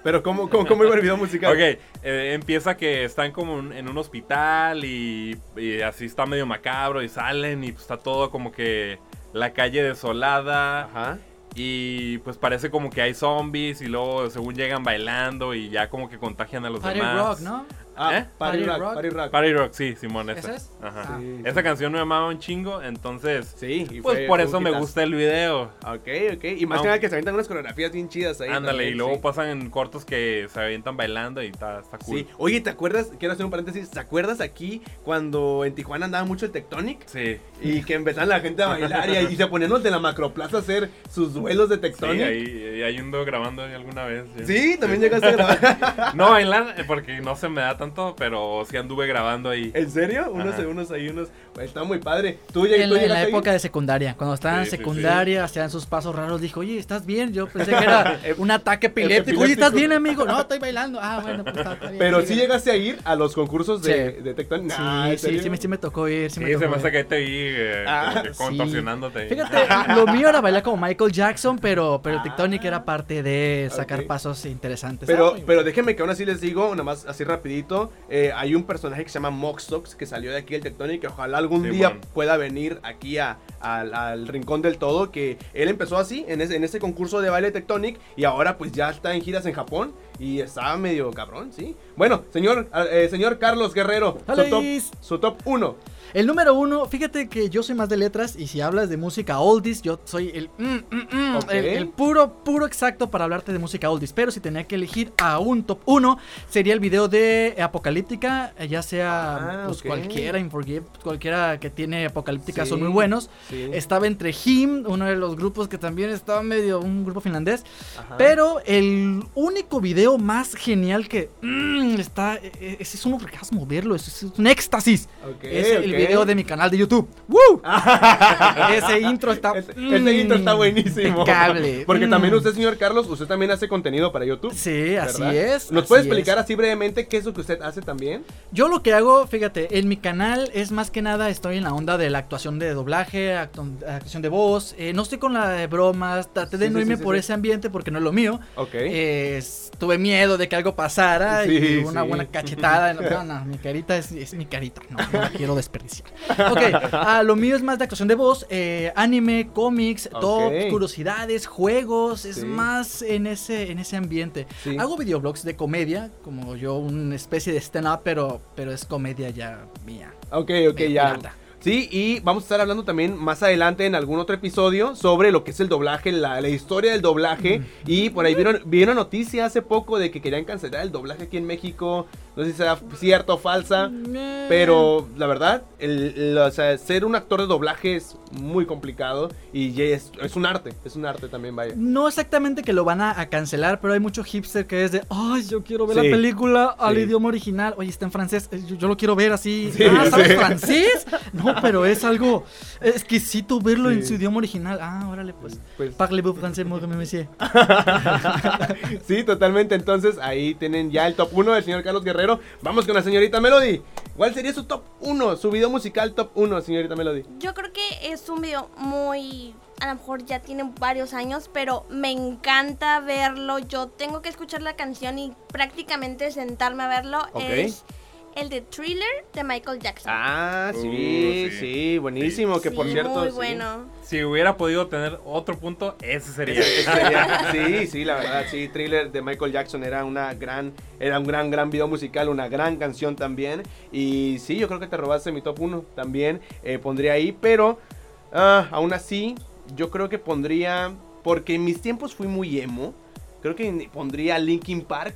Pero ¿cómo, cómo, cómo iba el video musical? Ok, eh, empieza que están como un- en un hospital y, y así está medio macabro y salen y pues está todo como que la calle desolada Ajá. y pues parece como que hay zombies y luego según llegan bailando y ya como que contagian a los Party demás. Rock, ¿no? Ah, ¿Eh? Party, Party Rock, Rock. Party Rock. Party Rock, sí, Simón, esa. ¿Esa es? Ajá. Sí, Esa canción me amaba un chingo, entonces Sí, y pues fue- por fue eso me gusta el video. Ok, ok. Y más que nada que se avientan unas coreografías bien chidas ahí. Ándale, también, y luego sí. pasan en cortos que se avientan bailando y está, está cool. Sí. Oye, ¿te acuerdas? Quiero hacer un paréntesis. ¿Te acuerdas aquí cuando en Tijuana andaba mucho el Tectonic? Sí. Y que empezaban la gente a bailar y, y se ponían los de la macroplaza a hacer sus duelos de Sí, Tectonic. ahí, ahí ando grabando alguna vez. Sí, también llegaste a grabar. *laughs* No bailar, eh, porque no se me da tanto, pero sí anduve grabando ahí. ¿En serio? Unos, unos ahí, unos. Está muy padre. ¿Tú, lleg- En tú la, en la llegaste ahí? época de secundaria, cuando estaba en Sí, sí, sí. secundaria, hacían sus pasos raros, dijo, oye, ¿estás bien? Yo pensé que era *laughs* un ataque epiléptico. Oye, ¿estás bien, amigo? No, estoy bailando. Ah, bueno, pues está, está bien. Pero sí sigue. llegaste a ir a los concursos de, Sí. de Tectonic. Sí, Nah, ¿en sí, sí, me, sí me tocó ir. Sí, Sí, me se tocó me hace ir. que te vi eh, Ah, contorsionándote. Fíjate, *laughs* lo mío era bailar como Michael Jackson, pero, pero el Ah. Tectonic era parte de sacar pasos interesantes. Pero, Ah, pero déjenme que aún así les digo, nada más así rapidito, eh, hay un personaje que se llama Moxtox que salió de aquí del Tectonic, que ojalá algún Sí, día bueno. pueda venir aquí a- al, al Rincón del Todo, que él empezó así, en ese, en ese concurso de baile Tectonic, y ahora pues ya está en giras en Japón, y está medio cabrón, ¿sí? Bueno, señor, eh, señor Carlos Guerrero, su top, ¡Hola! su top 1. El número uno, fíjate que yo soy más de letras y si hablas de música oldies, yo soy el, mm, mm, mm, Ok. el, el puro, puro exacto para hablarte de música oldies. Pero si tenía que elegir a un top uno, sería el video de Apocalíptica, eh, ya sea Ah, pues, ok. cualquiera, Inforgive, cualquiera que tiene Apocalíptica son Sí, muy buenos. Sí. Estaba entre Him, uno de los grupos que también estaba medio, un grupo finlandés. Ajá. Pero el único video más genial que mm, está. e- e- Ese es un orgasmo verlo, es, es un éxtasis. Es el video de mi canal de YouTube. ¡Woo! *laughs* ese intro está. Ese, ese intro está mm, buenísimo. impecable. Porque Mm. también usted, señor Carlos, usted también hace contenido para YouTube. Sí, así es. ¿Nos así puede es. explicar así brevemente qué es lo que usted hace también? Yo lo que hago, fíjate, en mi canal es más que nada estoy en la onda de la actuación de doblaje, actu- actuación de voz. eh, no estoy con la de bromas, traté de Sí, no sí, irme sí, por ese ambiente porque no es lo mío. Ok. Eh, tuve miedo de que algo pasara y una buena cachetada. No, *laughs* no, mi carita es, es mi carita, no, no la *laughs* quiero desperdiciar. Ok, ah, lo mío es más de actuación de voz, eh, anime, cómics, Ok. top, curiosidades, juegos, es más en ese, en ese ambiente. Hago videoblogs de comedia, como yo, una especie de stand-up, pero, pero es comedia ya mía. Ok, ok, ya. pirata. Sí, y vamos a estar hablando también más adelante en algún otro episodio sobre lo que es el doblaje, la, la historia del doblaje. Y por ahí vieron, vieron noticia hace poco de que querían cancelar el doblaje aquí en México. No sé si sea cierto o falsa. Pero la verdad, el, el- o sea, ser un actor de doblaje es muy complicado. Y es, es un arte, es un arte también, vaya. No exactamente que lo van a, a cancelar, pero hay mucho hipster que es de, ay, yo quiero ver Sí. la película al Sí. idioma original. Oye, está en francés, eh, yo, yo lo quiero ver así. Sí, ah, ¿sabes sí. francés? No, *laughs* pero es algo exquisito verlo en su idioma original. Ah, órale, pues. Pues, Parlez-vous français, moi, monsieur? *laughs* sí, totalmente. Entonces ahí tienen ya el top 1 del señor Carlos Guerrero. Vamos con la señorita Melody. ¿Cuál sería su top 1? Su video musical top 1, señorita Melody. Yo creo que es un video muy... A lo mejor ya tiene varios años, pero me encanta verlo. Yo tengo que escuchar la canción y prácticamente sentarme a verlo. Ok. Es el de Thriller de Michael Jackson. Ah, sí, Uh, sí, sí. buenísimo. Que Sí, por cierto. Muy sí. bueno. Si hubiera podido tener otro punto, ese sería. Ese- ese sería- *laughs* sí, sí, la verdad, sí, Thriller de Michael Jackson era una gran, era un gran, gran video musical, una gran canción también. Y sí, yo creo que te robaste mi top 1 también, eh, pondría ahí, pero ah, aún así, yo creo que pondría, porque en mis tiempos fui muy emo, creo que pondría Linkin Park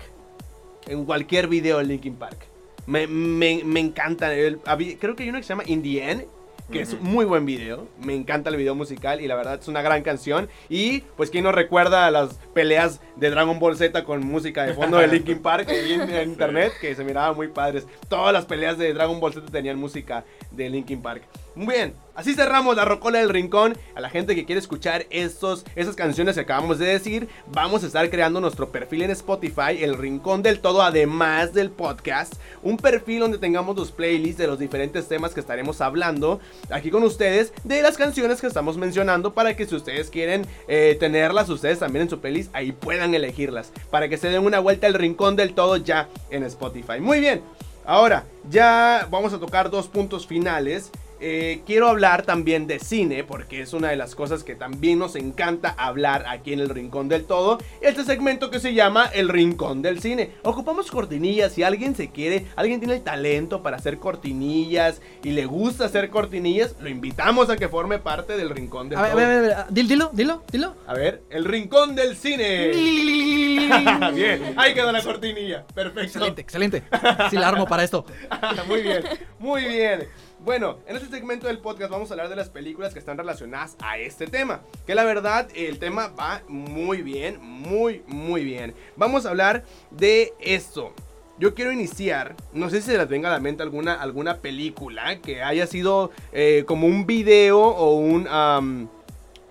en cualquier video de Linkin Park. Me, me, me encanta, el- creo que hay uno que se llama In the End, que es un muy buen video. Me encanta el video musical y la verdad es una gran canción. Y pues quién no recuerda las peleas de Dragon Ball Z con música de fondo de Linkin *laughs* Park en, en internet que se miraban muy padres. Todas las peleas de Dragon Ball Z tenían música de Linkin Park. Muy bien, así cerramos la Rocola del Rincón. A la gente que quiere escuchar estos, esas canciones que acabamos de decir, vamos a estar creando nuestro perfil en Spotify, El Rincón del Todo, además del podcast. Un perfil donde tengamos los playlists de los diferentes temas que estaremos hablando aquí con ustedes, de las canciones que estamos mencionando, para que si ustedes quieren eh, tenerlas ustedes también en su playlist, ahí puedan elegirlas. Para que se den una vuelta al Rincón del Todo ya en Spotify. Muy bien. Ahora, ya vamos a tocar dos puntos finales. Eh, quiero hablar también de cine, porque es una de las cosas que también nos encanta hablar aquí en el Rincón del Todo. Este segmento que se llama El Rincón del Cine. Ocupamos cortinillas, si alguien se quiere, alguien tiene el talento para hacer cortinillas y le gusta hacer cortinillas, lo invitamos a que forme parte del Rincón del A Todo. ver, a ver, a ver, dil- dilo, dilo, dilo. A ver, El Rincón del Cine. *laughs* Bien, ahí quedó la cortinilla. Perfecto. excelente, excelente. Sí la armo para esto. *laughs* muy bien, muy bien. Bueno, en este segmento del podcast vamos a hablar de las películas que están relacionadas a este tema. Que la verdad, el tema va muy bien, muy, muy bien. Vamos a hablar de esto. Yo quiero iniciar, no sé si se les venga a la mente alguna, alguna película que haya sido eh, como un video o un...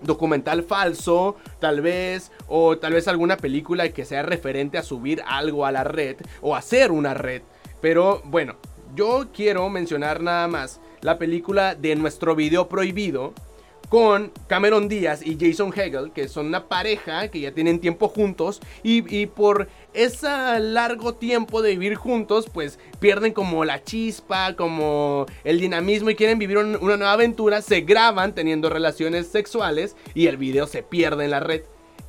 documental falso, tal vez, o tal vez alguna película que sea referente a subir algo a la red o hacer una red. Pero bueno, yo quiero mencionar nada más la película de nuestro video prohibido con Cameron Díaz y Jason Hegel, que son una pareja que ya tienen tiempo juntos y, por ese largo tiempo de vivir juntos, pues pierden como la chispa, como el dinamismo y quieren vivir un- una nueva aventura, se graban teniendo relaciones sexuales y el video se pierde en la red.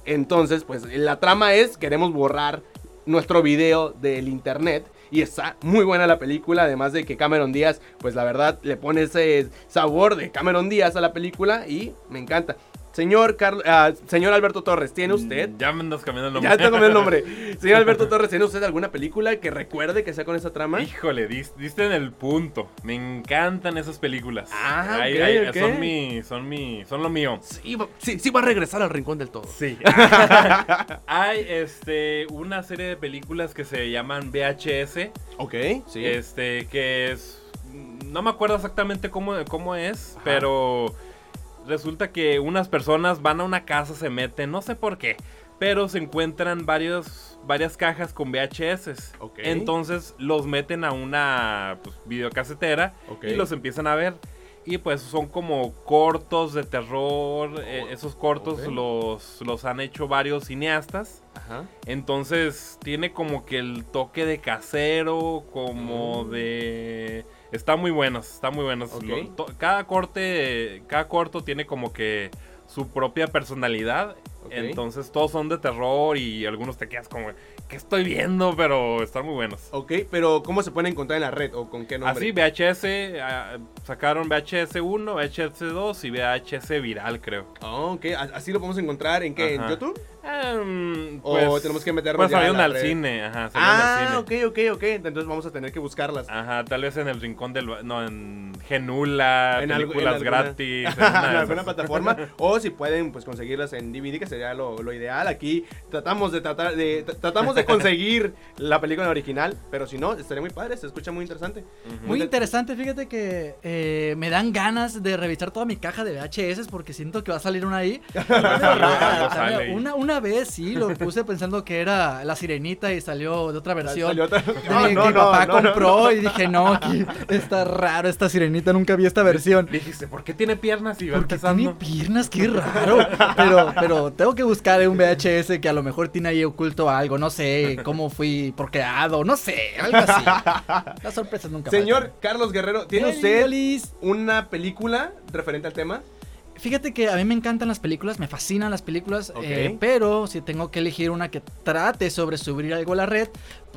Entonces, pues la trama es, queremos borrar nuestro video del internet. Y está muy buena la película, además de que Cameron Díaz, pues la verdad, le pone ese sabor de Cameron Díaz a la película y me encanta. Señor, Carl- ah, señor Alberto Torres, ¿tiene usted? Ya me andas cambiando el nombre. *laughs* Ya está con el nombre. *laughs* Señor Alberto Torres, ¿tiene usted alguna película que recuerde que sea con esa trama? Híjole, dis- diste en el punto. Me encantan esas películas. Ah, Ay. Son mi, son mi, son lo mío. Sí, sí, sí va a regresar al rincón del todo. Sí. *laughs* Hay este una serie de películas que se llaman VHS. Ok, sí. Este, que es. No me acuerdo exactamente cómo, cómo es, Ajá. pero resulta que unas personas van a una casa, se meten, no sé por qué, pero se encuentran varios, varias cajas con VHS. Ok. Entonces los meten a una pues, videocasetera y los empiezan a ver. Y pues son como cortos de terror. eh, esos cortos los, los han hecho varios cineastas. Ajá. Entonces tiene como que el toque de casero, como Mm. de... Está muy buenos, está muy buenos. Ok. Lo- to- cada corte, cada corto tiene como que su propia personalidad. Entonces todos son de terror y algunos te quedas como, ¿qué estoy viendo? Pero están muy buenos. Ok, pero ¿cómo se pueden encontrar en la red o con qué nombre? Así, VHS, ah, sacaron VHS 1, VHS 2 y VHS viral, creo. Ah, ok, así lo podemos encontrar en qué, en Ajá. YouTube. Em, O tenemos que meternos Pues salieron al red. cine, ajá, salieron Ah, al ok, cine. ok, ok. Entonces vamos a tener que buscarlas. Ajá, tal vez en el rincón del... No, en Genula, En películas en alguna- gratis. en *laughs* en una alguna plataforma o si pueden pues conseguirlas en DVD que sería lo, lo ideal aquí tratamos de tratar de tra- tratamos de *laughs* conseguir la película original pero si no estaría muy padre se escucha muy interesante. Muy interesante, fíjate que eh, me dan ganas de revisar toda mi caja de VHS porque siento que va a salir una ahí. *laughs* ahí. una, una vez sí, lo *laughs* puse pensando que era la sirenita y salió de otra versión. Salió otra- de No, *laughs* que no, papá compró y dije, no, aquí está raro esta sirenita, nunca vi esta versión. Dijiste, ¿por qué tiene piernas y va Porque tiene piernas, qué raro. Pero, pero tengo que buscar un VHS que a lo mejor tiene ahí oculto algo. No sé cómo fui procreado, no sé, algo así. Las sorpresas nunca señor faltan. Carlos Guerrero tiene usted una película referente al tema Fíjate que a mí me encantan las películas, me fascinan las películas, eh, pero si tengo que elegir una que trate sobre subir algo a la red,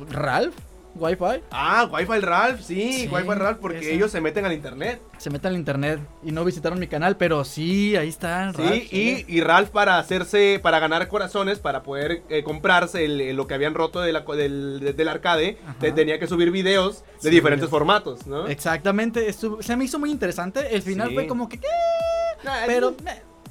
Ralph, Wi-Fi, ah Wi-Fi Ralph sí, Sí, Wi-Fi Ralph porque ellos se meten al internet se mete al internet y no visitaron mi canal, pero sí, ahí está. Sí, Ralph, y, y Ralph para hacerse, para ganar corazones, para poder eh, comprarse el- lo que habían roto de la co- del, de- del arcade, te- tenía que subir videos de Sí, diferentes videos. formatos, ¿no? Exactamente, estuvo- se me hizo muy interesante. El final Sí. fue como que, ¿qué? Pero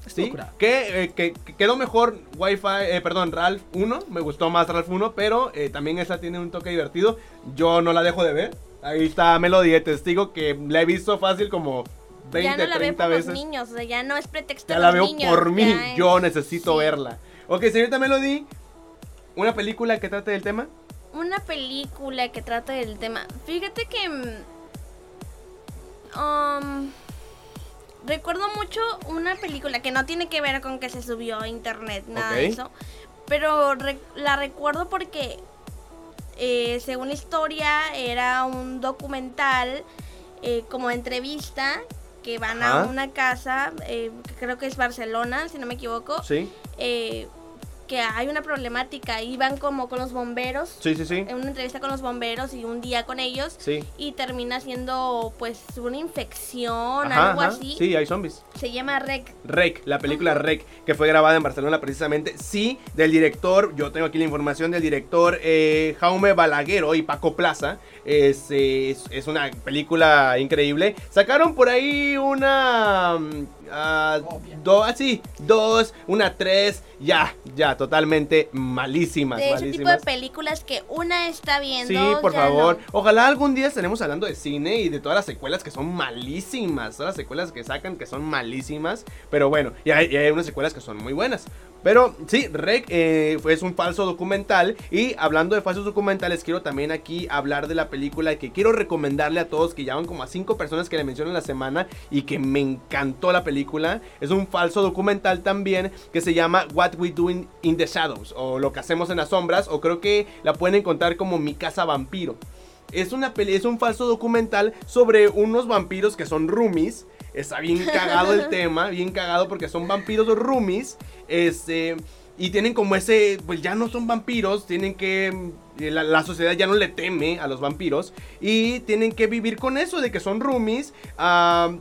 sí. eh, que, eh, que- que quedó mejor Wi-Fi, eh, perdón, Ralph 1, me gustó más Ralph 1, pero eh, también esa tiene un toque divertido, yo no la dejo de ver, ahí está Melody de testigo que la he visto fácil como 20, ya no la veo 30 por veces. los niños, o sea, ya no es pretexto Ya de la los veo niños, por mí, es- yo necesito sí. verla. Ok, señorita Melody, ¿una película que trate del tema? Una película que trata del tema. Fíjate que. mm, um, recuerdo mucho una película que no tiene que ver con que se subió a internet, nada de eso. Pero re- la recuerdo porque, eh, según la historia, era un documental eh, como entrevista que van Ajá. a una casa, eh, que creo que es Barcelona, si no me equivoco. Sí, eh, que hay una problemática. Iban como con los bomberos, sí, sí, sí. en una entrevista con los bomberos y un día con ellos. Sí. Y termina siendo pues una infección, Ajá, algo ajá, así. Sí, hay zombies. Se llama REC. Rec, la película Rec, que fue grabada en Barcelona precisamente, sí, del director, yo tengo aquí la información del director eh, Jaume Balaguero y Paco Plaza, es, es, es una película increíble, sacaron por ahí una... mm, ah, do- ah, sí, dos, una tres, ya, ya, totalmente malísimas, De ese tipo de películas que una está viendo. Sí, por favor. no. Ojalá algún día estaremos hablando de cine y de todas las secuelas que son malísimas. Todas las secuelas que sacan que son malísimas. Pero bueno, y hay, y hay unas secuelas que son muy buenas. Pero sí, Rec eh, es un falso documental. Y hablando de falsos documentales, quiero también aquí hablar de la película que quiero recomendarle a todos, que ya van como a cinco personas que le mencionan la semana y que me encantó la película. Es un falso documental también que se llama What We Do in, in the Shadows o Lo que hacemos en las sombras o creo que la pueden encontrar como Mi Casa Vampiro. Es, una peli es un falso documental sobre unos vampiros que son roomies. Está bien cagado el *laughs* tema, bien cagado porque son vampiros roomies. Este, y tienen como ese, pues ya no son vampiros, tienen que, la, sociedad ya no le teme a los vampiros. Y tienen que vivir con eso de que son roomies. ah,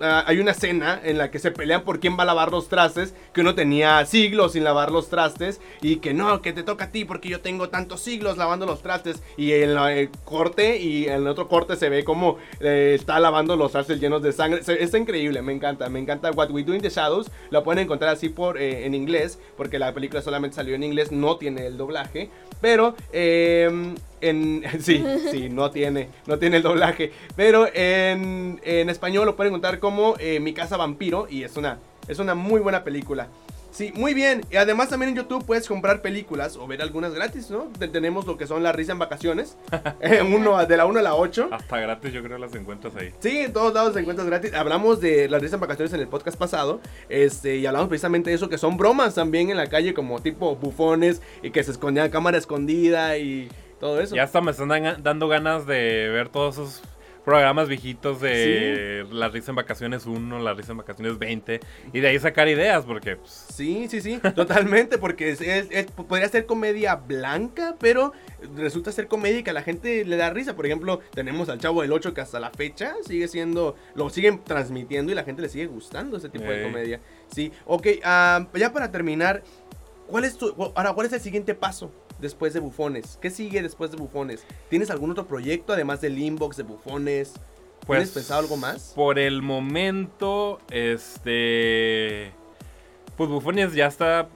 ah, hay una escena en la que se pelean por quién va a lavar los trastes, que uno tenía siglos sin lavar los trastes y que no, que te toca a ti porque yo tengo tantos siglos lavando los trastes y en el corte y en el otro corte se ve como eh, está lavando los trastes llenos de sangre. Se- Es increíble, me encanta, me encanta What We Do in the Shadows. Lo pueden encontrar así por eh, en inglés, porque la película solamente salió en inglés, no tiene el doblaje, pero eh, en *laughs* sí, sí, no tiene, no tiene el doblaje, pero en, en español lo pueden encontrar como eh, Mi casa vampiro y es una es una muy buena película. Sí, muy bien. Y además también en YouTube puedes comprar películas o ver algunas gratis, ¿no? Te- Tenemos lo que son La Risa en Vacaciones. *laughs* eh, uno, de la 1 a la 8. Hasta gratis yo creo las encuentras ahí. Sí, en todos lados encuentras gratis. Hablamos de La Risa en Vacaciones en el podcast pasado. Este, y hablamos precisamente de eso, que son bromas también en la calle, como tipo bufones y que se escondían cámara escondida y todo eso. Ya hasta me están dan- dando ganas de ver todos esos programas viejitos de La Risa en Vacaciones 1, La Risa en Vacaciones 20 y de ahí sacar ideas porque pues, Sí, sí, sí, totalmente, porque es- es- es- podría ser comedia blanca, pero resulta ser comedia y que a la gente le da risa. Por ejemplo, tenemos al Chavo del 8 que hasta la fecha sigue siendo, lo siguen transmitiendo y la gente le sigue gustando ese tipo de comedia. Sí, ok, ah, ya para terminar, ¿cuál es tu, ahora, cuál es el siguiente paso? Después de Bufones, ¿qué sigue después de Bufones? ¿Tienes algún otro proyecto además del inbox de Bufones? pues ¿Tienes pensado algo más? Por el momento, este pues Bufones ya está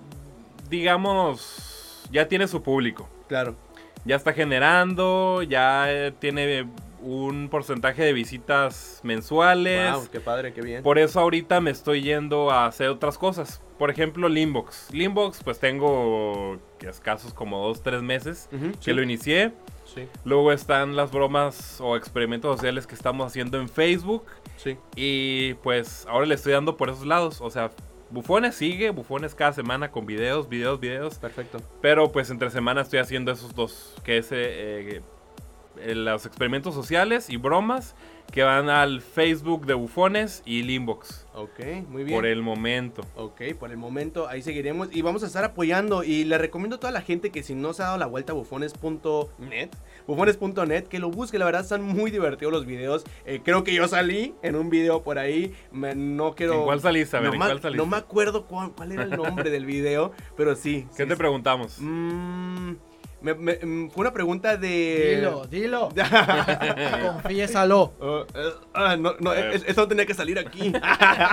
digamos ya tiene su público. Claro. Ya está generando, ya eh, tiene un porcentaje de visitas mensuales. Wow, qué padre, qué bien. Por eso ahorita me estoy yendo a hacer otras cosas. Por ejemplo, Limbox. Limbox, pues tengo escasos como dos, tres meses que sí, lo inicié. sí, Luego están las bromas o experimentos sociales que estamos haciendo en Facebook. sí. Y pues ahora le estoy dando por esos lados. O sea, Bufones sigue, Bufones cada semana con videos, videos, videos. Perfecto. Pero pues entre semana estoy haciendo esos dos, que es eh, eh, los experimentos sociales y bromas que van al Facebook de Bufones y Limbox. Ok, muy bien. Por el momento. Ok, por el momento ahí seguiremos y vamos a estar apoyando y le recomiendo a toda la gente que si no se ha dado la vuelta a bufones.net, bufones.net, que lo busque, la verdad están muy divertidos los videos. Eh, creo que yo salí en un video por ahí, me- no quiero... ¿En cuál saliste? A ver, no, ¿en ma- cuál saliste? no me acuerdo cuál, cuál era el nombre del video, pero sí. ¿Qué sí, te sí. preguntamos? Mm, me- me- mm, fue una pregunta de... Dilo, dilo. *laughs* Confiésalo. Uh, eh, ah, no, no, es- eso no tenía que salir aquí.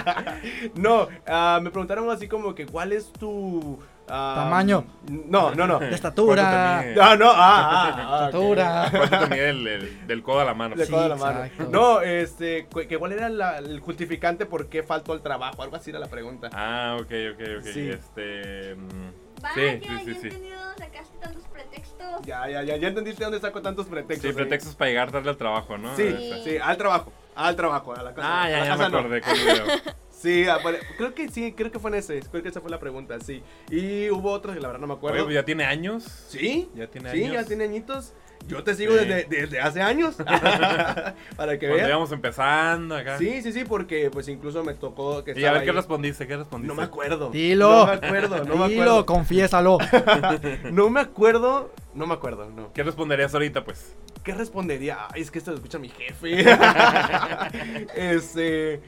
*laughs* no, ah, me preguntaron así como que cuál es tu ah, Tamaño. No, no, no. De estatura. ¿Cuánto No, no, ah, ah, ah. *laughs* Estatura. ¿Cuánto tenía del, del- del codo a la mano? Sí, codo a la mano. exacto. No, este, que cuál era la- el justificante por qué faltó al trabajo, algo así era la pregunta. Ah, ok, ok, ok. Sí. Este. mm, Vaya, sí, sí, ya sí, sí. dónde sacaste tantos pretextos. Ya, ya, ya, ya entendiste dónde saco tantos pretextos. Sí, eh. pretextos para llegar tarde al trabajo, ¿no? Sí, sí, al trabajo, al trabajo, a la casa. Ah, ya, ya me no. acordé con el video. *laughs* Sí, ah, creo que sí, creo que fue en ese, creo que esa fue la pregunta, sí. Y hubo otros que la verdad no me acuerdo. Oye, pues ya tiene años. Sí, Ya tiene sí, años. ya tiene añitos. Yo te sigo Sí. desde, desde hace años. *laughs* Para que Cuando veas. íbamos empezando acá. Sí, sí, sí, porque pues incluso me tocó que Y a ver qué respondiste, qué respondiste. No me acuerdo. Dilo. No me acuerdo, no me Dilo, acuerdo. confiésalo. *laughs* No me acuerdo, no me acuerdo, no. ¿Qué responderías ahorita, pues? ¿Qué respondería? Ay, es que esto lo escucha mi jefe. *laughs* este,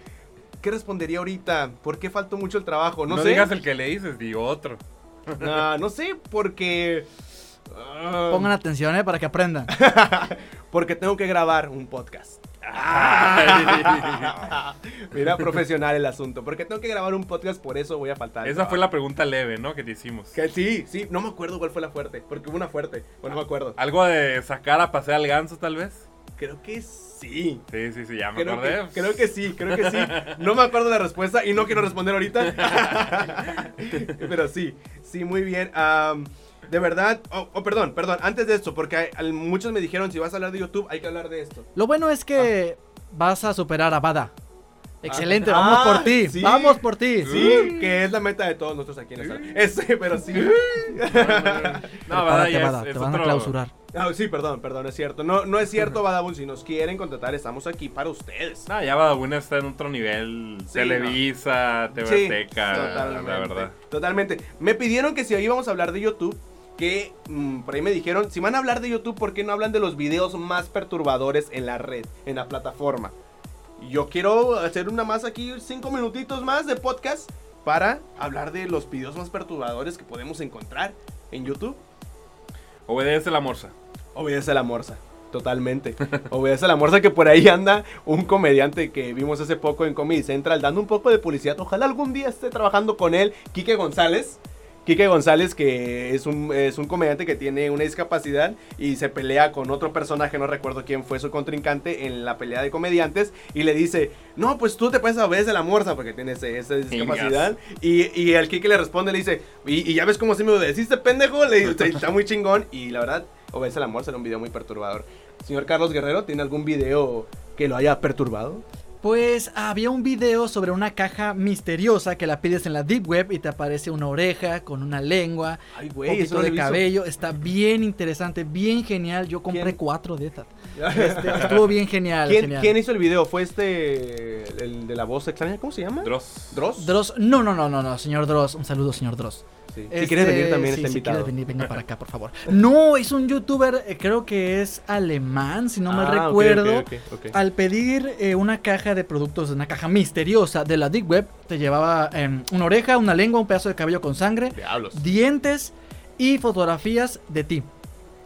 ¿qué respondería ahorita? ¿Por qué faltó mucho el trabajo? No, No, sé. digas el que le dices, digo otro. Ah, no sé, porque Pongan atención, eh, para que aprendan. *laughs* porque tengo que grabar un podcast. *laughs* Mira, profesional el asunto. Porque tengo que grabar un podcast, por eso voy a faltar. al Esa fue trabajo. la pregunta leve, ¿no? Que te hicimos. Que sí, sí, no me acuerdo cuál fue la fuerte. Porque hubo una fuerte, o no me acuerdo. ¿Algo de sacar a pasear al ganso, tal vez? Creo que sí. Sí, sí, sí, ya me Creo acordé. que, creo que sí, creo que sí. No me acuerdo la respuesta y no quiero responder ahorita. *laughs* Pero sí, sí, muy bien. Am, de verdad, oh, oh, perdón, perdón, antes de esto, porque hay- al- muchos me dijeron si vas a hablar de YouTube, hay que hablar de esto. Lo bueno es que vas a superar a Bada. Excelente, Ah, vamos por ti. sí. Vamos por ti. Sí, que es la meta de todos nosotros aquí en la sala. *laughs* Ese, pero sí. *laughs* No, Bada, es te van a clausurar. Ah, sí, perdón, perdón, es cierto. No, no es cierto, Badabun. Si nos quieren contratar, estamos aquí para ustedes. No, ya Badabuna está en otro nivel. Sí, Televisa, TV Sí, Azteca, totalmente, la verdad. Totalmente. Me pidieron que si hoy íbamos a hablar de YouTube, que mm, por ahí me dijeron, si van a hablar de YouTube, ¿por qué no hablan de los videos más perturbadores en la red, en la plataforma? yo quiero hacer una más aquí, cinco minutitos más de podcast para hablar de los videos más perturbadores que podemos encontrar en YouTube. Obedece la morsa. Obedece la morsa. Totalmente. *laughs* Obedece la morsa que por ahí anda un comediante que vimos hace poco en Comedy Central dando un poco de publicidad. Ojalá algún día esté trabajando con él, Quique González. Quique González, que es un, es un comediante que tiene una discapacidad y se pelea con otro personaje, no recuerdo quién fue su contrincante en la pelea de comediantes, y le dice, no, pues tú te puedes a la morsa porque tienes esa discapacidad. Y, y el Quique le responde, le dice, y, ya ves cómo se me obedeciste, pendejo, le dice, está muy chingón, y la verdad, obedece la morsa era un video muy perturbador. Señor Carlos Guerrero, ¿tiene algún video que lo haya perturbado? Pues había un video sobre una caja misteriosa que la pides en la Deep Web y te aparece una oreja con una lengua, Ay, un poquito de cabello. Está bien interesante, bien genial. Yo compré ¿Quién? cuatro de estas. *laughs* Este, estuvo bien genial. ¿Quién, genial. quién hizo el video? ¿Fue este, el de la voz extraña? ¿Cómo se llama? Dross. ¿Dross? Dross, no, no, no, no, no, señor Dross. Un saludo, señor Dross. Sí. Si Este, quieres venir también sí, está si invitado. quieres venir, venga para acá, por favor. *laughs* No, es un youtuber, eh, creo que es alemán, si no me Ah, recuerdo. ok, ok, ok. Al pedir eh, una caja de productos, una caja misteriosa de la Deep Web, te llevaba em, una oreja, una lengua, un pedazo de cabello con sangre, Diablos. dientes y fotografías de ti.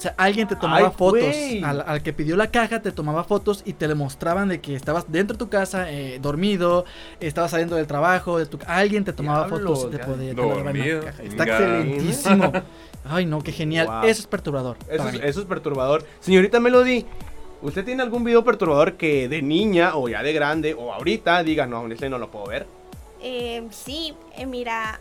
O sea, alguien te tomaba Ay, fotos. Al, al que pidió la caja te tomaba fotos y te le mostraban de que estabas dentro de tu casa, eh, dormido, estabas saliendo del trabajo, de tu, alguien te tomaba fotos poder. te la caja. Está excelentísimo. *laughs* Ay, no, qué genial. Wow. Eso es perturbador. Eso es, eso es perturbador. Señorita Melody, ¿usted tiene algún video perturbador que de niña o ya de grande o ahorita diga, no, este no lo puedo ver? Eh, sí, eh, mira,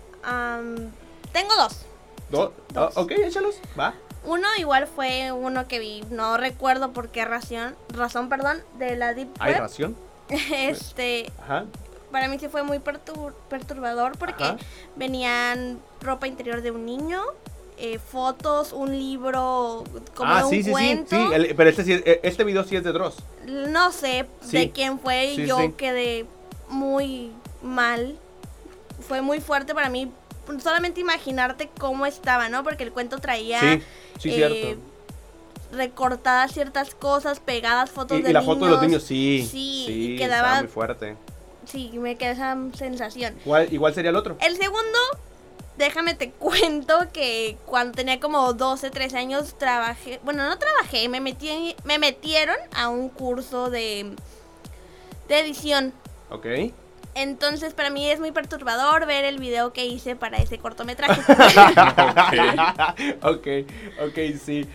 tengo dos. Do- dos. ah, ok, échalos. Va. Uno igual fue uno que vi, no recuerdo por qué razón, razón, perdón, de la Deep Hay Web. ración. *laughs* este, Ajá. para mí sí fue muy pertur- perturbador porque Ajá. venían ropa interior de un niño, eh, fotos, un libro como ah, de un sí, sí, cuento. sí, sí. el- pero este, sí eh, este video sí es de Dross. No sé Sí. de quién fue y yo quedé muy mal. Fue muy fuerte para mí solamente imaginarte cómo estaba, ¿no? Porque el cuento traía Sí, sí, eh, cierto. recortadas ciertas cosas, pegadas fotos Y, de y la niños. foto de los niños, sí. Sí, sí y quedaba- muy fuerte. Sí, me quedó esa sensación. Igual, igual sería el otro. El segundo, déjame te *laughs* cuento que cuando tenía como 12, 13 años trabajé, bueno, no trabajé, me metí me metieron a un curso de de edición. Ok. Entonces, para mí es muy perturbador ver el video que hice para ese cortometraje. *laughs* ok, ok, sí.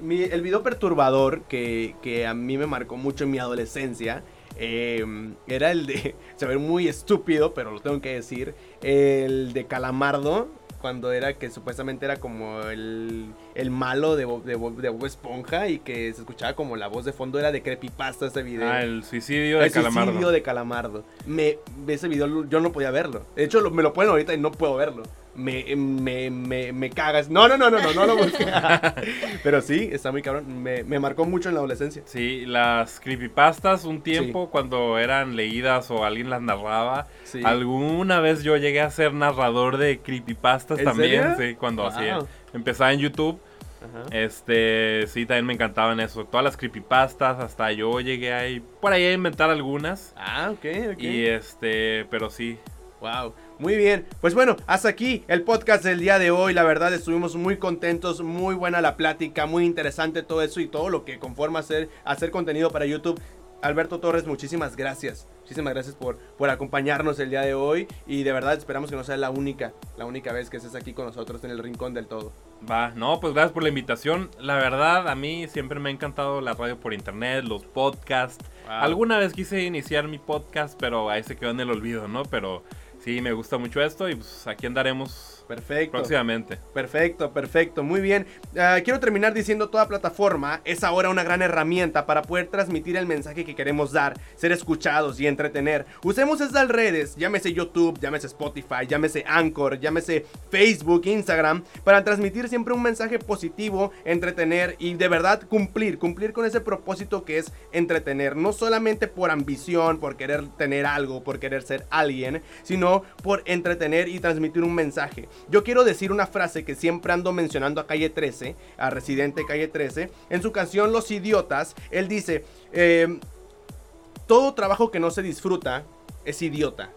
Mi- el video perturbador que, que a mí me marcó mucho en mi adolescencia em, era el de, *laughs* se ve muy estúpido, pero lo tengo que decir, el de Calamardo, cuando era que supuestamente era como el, el malo de Bob, de, Bob, de Bob Esponja y que se escuchaba como la voz de fondo era de creepypasta ese video. Ah, el suicidio de El Calamardo. suicidio de Calamardo. Me, ese video yo no podía verlo. De hecho, lo- me lo ponen ahorita y no puedo verlo. Me, me, me, me cagas. No, no, no, no, no, no lo busqué. *laughs* Pero sí, está muy cabrón. Me, me marcó mucho en la adolescencia. Sí, las creepypastas un tiempo cuando eran leídas o alguien las narraba. Sí. Alguna vez yo llegué a ser narrador de creepypastas ¿En también, serio? sí, cuando Wow. hacía. Empezaba en YouTube. Ajá. Este, sí, también me encantaban eso. Todas las creepypastas, hasta yo llegué ahí, por ahí a inventar algunas. Ah, ok, ok. Y este, pero sí. Wow, muy bien. Pues bueno, hasta aquí el podcast del día de hoy. La verdad estuvimos muy contentos, muy buena la plática, muy interesante todo eso y todo lo que conforma hacer, hacer contenido para YouTube. Alberto Torres, muchísimas gracias. Muchísimas gracias por, por acompañarnos el día de hoy y de verdad esperamos que no sea la única, la única vez que estés aquí con nosotros en el Rincón del Todo. Va, no, pues gracias por la invitación. La verdad, a mí siempre me ha encantado la radio por internet, los podcasts. Wow. Alguna vez quise iniciar mi podcast, pero ahí se quedó en el olvido, ¿no? Pero sí, me gusta mucho esto y pues aquí andaremos Perfecto. próximamente. Perfecto, perfecto, muy bien. Ah, quiero terminar diciendo toda plataforma es ahora una gran herramienta para poder transmitir el mensaje que queremos dar, ser escuchados y entretener. Usemos estas redes, llámese YouTube, llámese Spotify, llámese Anchor, llámese Facebook, Instagram, para transmitir siempre un mensaje positivo, entretener y de verdad cumplir, cumplir con ese propósito que es entretener, no solamente por ambición, por querer tener algo, por querer ser alguien, sino por entretener y transmitir un mensaje. Yo quiero decir una frase que siempre ando mencionando a Calle 13, a Residente Calle 13. En su canción Los Idiotas, él dice, eh, todo trabajo que no se disfruta es idiota.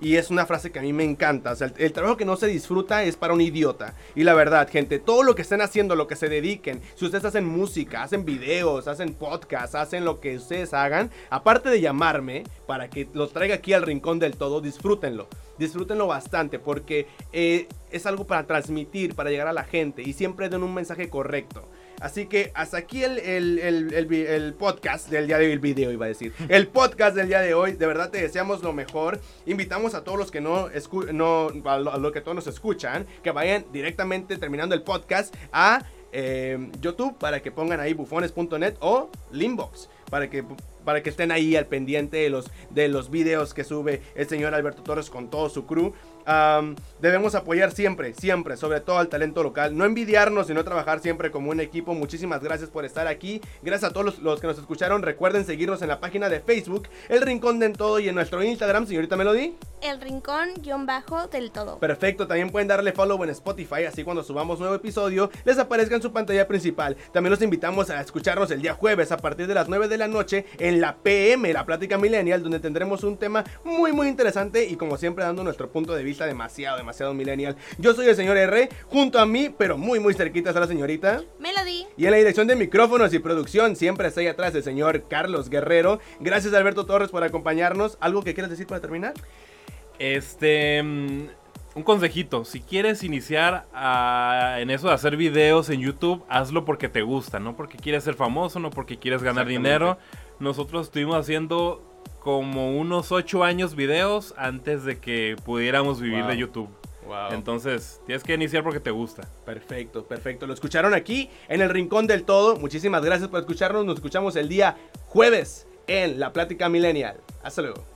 Y es una frase que a mí me encanta. O sea, el, trabajo que no se disfruta es para un idiota. Y la verdad, gente, todo lo que estén haciendo, lo que se dediquen, si ustedes hacen música, hacen videos, hacen podcasts, hacen lo que ustedes hagan, aparte de llamarme para que los traiga aquí al rincón del todo, disfrútenlo. Disfrútenlo bastante porque eh, es algo para transmitir, para llegar a la gente y siempre den un mensaje correcto. Así que hasta aquí el, el, el, el, podcast del día de hoy, el video iba a decir. *laughs* El podcast del día de hoy, de verdad te deseamos lo mejor. Invitamos a todos los que no, no a lo, a lo que todos nos escuchan, que vayan directamente terminando el podcast a eh, YouTube para que pongan ahí bufones.net o Limbox para que para que estén ahí al pendiente de los, de los videos que sube el señor Alberto Torres con todo su crew. Um, debemos apoyar siempre, siempre, sobre todo al talento local. No envidiarnos, sino trabajar siempre como un equipo. Muchísimas gracias por estar aquí. Gracias a todos los, los que nos escucharon. Recuerden seguirnos en la página de Facebook, El Rincón del Todo, y en nuestro Instagram, señorita Melody. El Rincón-Bajo del Todo. Perfecto, también pueden darle follow en Spotify, así cuando subamos nuevo episodio les aparezca en su pantalla principal. También los invitamos a escucharnos el día jueves a partir de las 9 de la noche en la PM, la Plática Millennial, donde tendremos un tema muy, muy interesante y como siempre dando nuestro punto de vista demasiado, demasiado millennial. Yo soy el señor R, junto a mí, pero muy, muy cerquita está la señorita Melody. Y en la dirección de micrófonos y producción siempre está ahí atrás el señor Carlos Guerrero. Gracias Alberto Torres por acompañarnos. ¿Algo que quieras decir para terminar? Este... Un consejito, si quieres iniciar a, en eso de hacer videos en YouTube, hazlo porque te gusta, no porque quieres ser famoso, no porque quieres ganar dinero. Nosotros estuvimos haciendo como unos 8 años videos antes de que pudiéramos vivir Wow. de YouTube. Wow. Entonces, tienes que iniciar porque te gusta. Perfecto, perfecto. Lo escucharon aquí en el Rincón del Todo. Muchísimas gracias por escucharnos. Nos escuchamos el día jueves en La Plática Millennial. Hasta luego.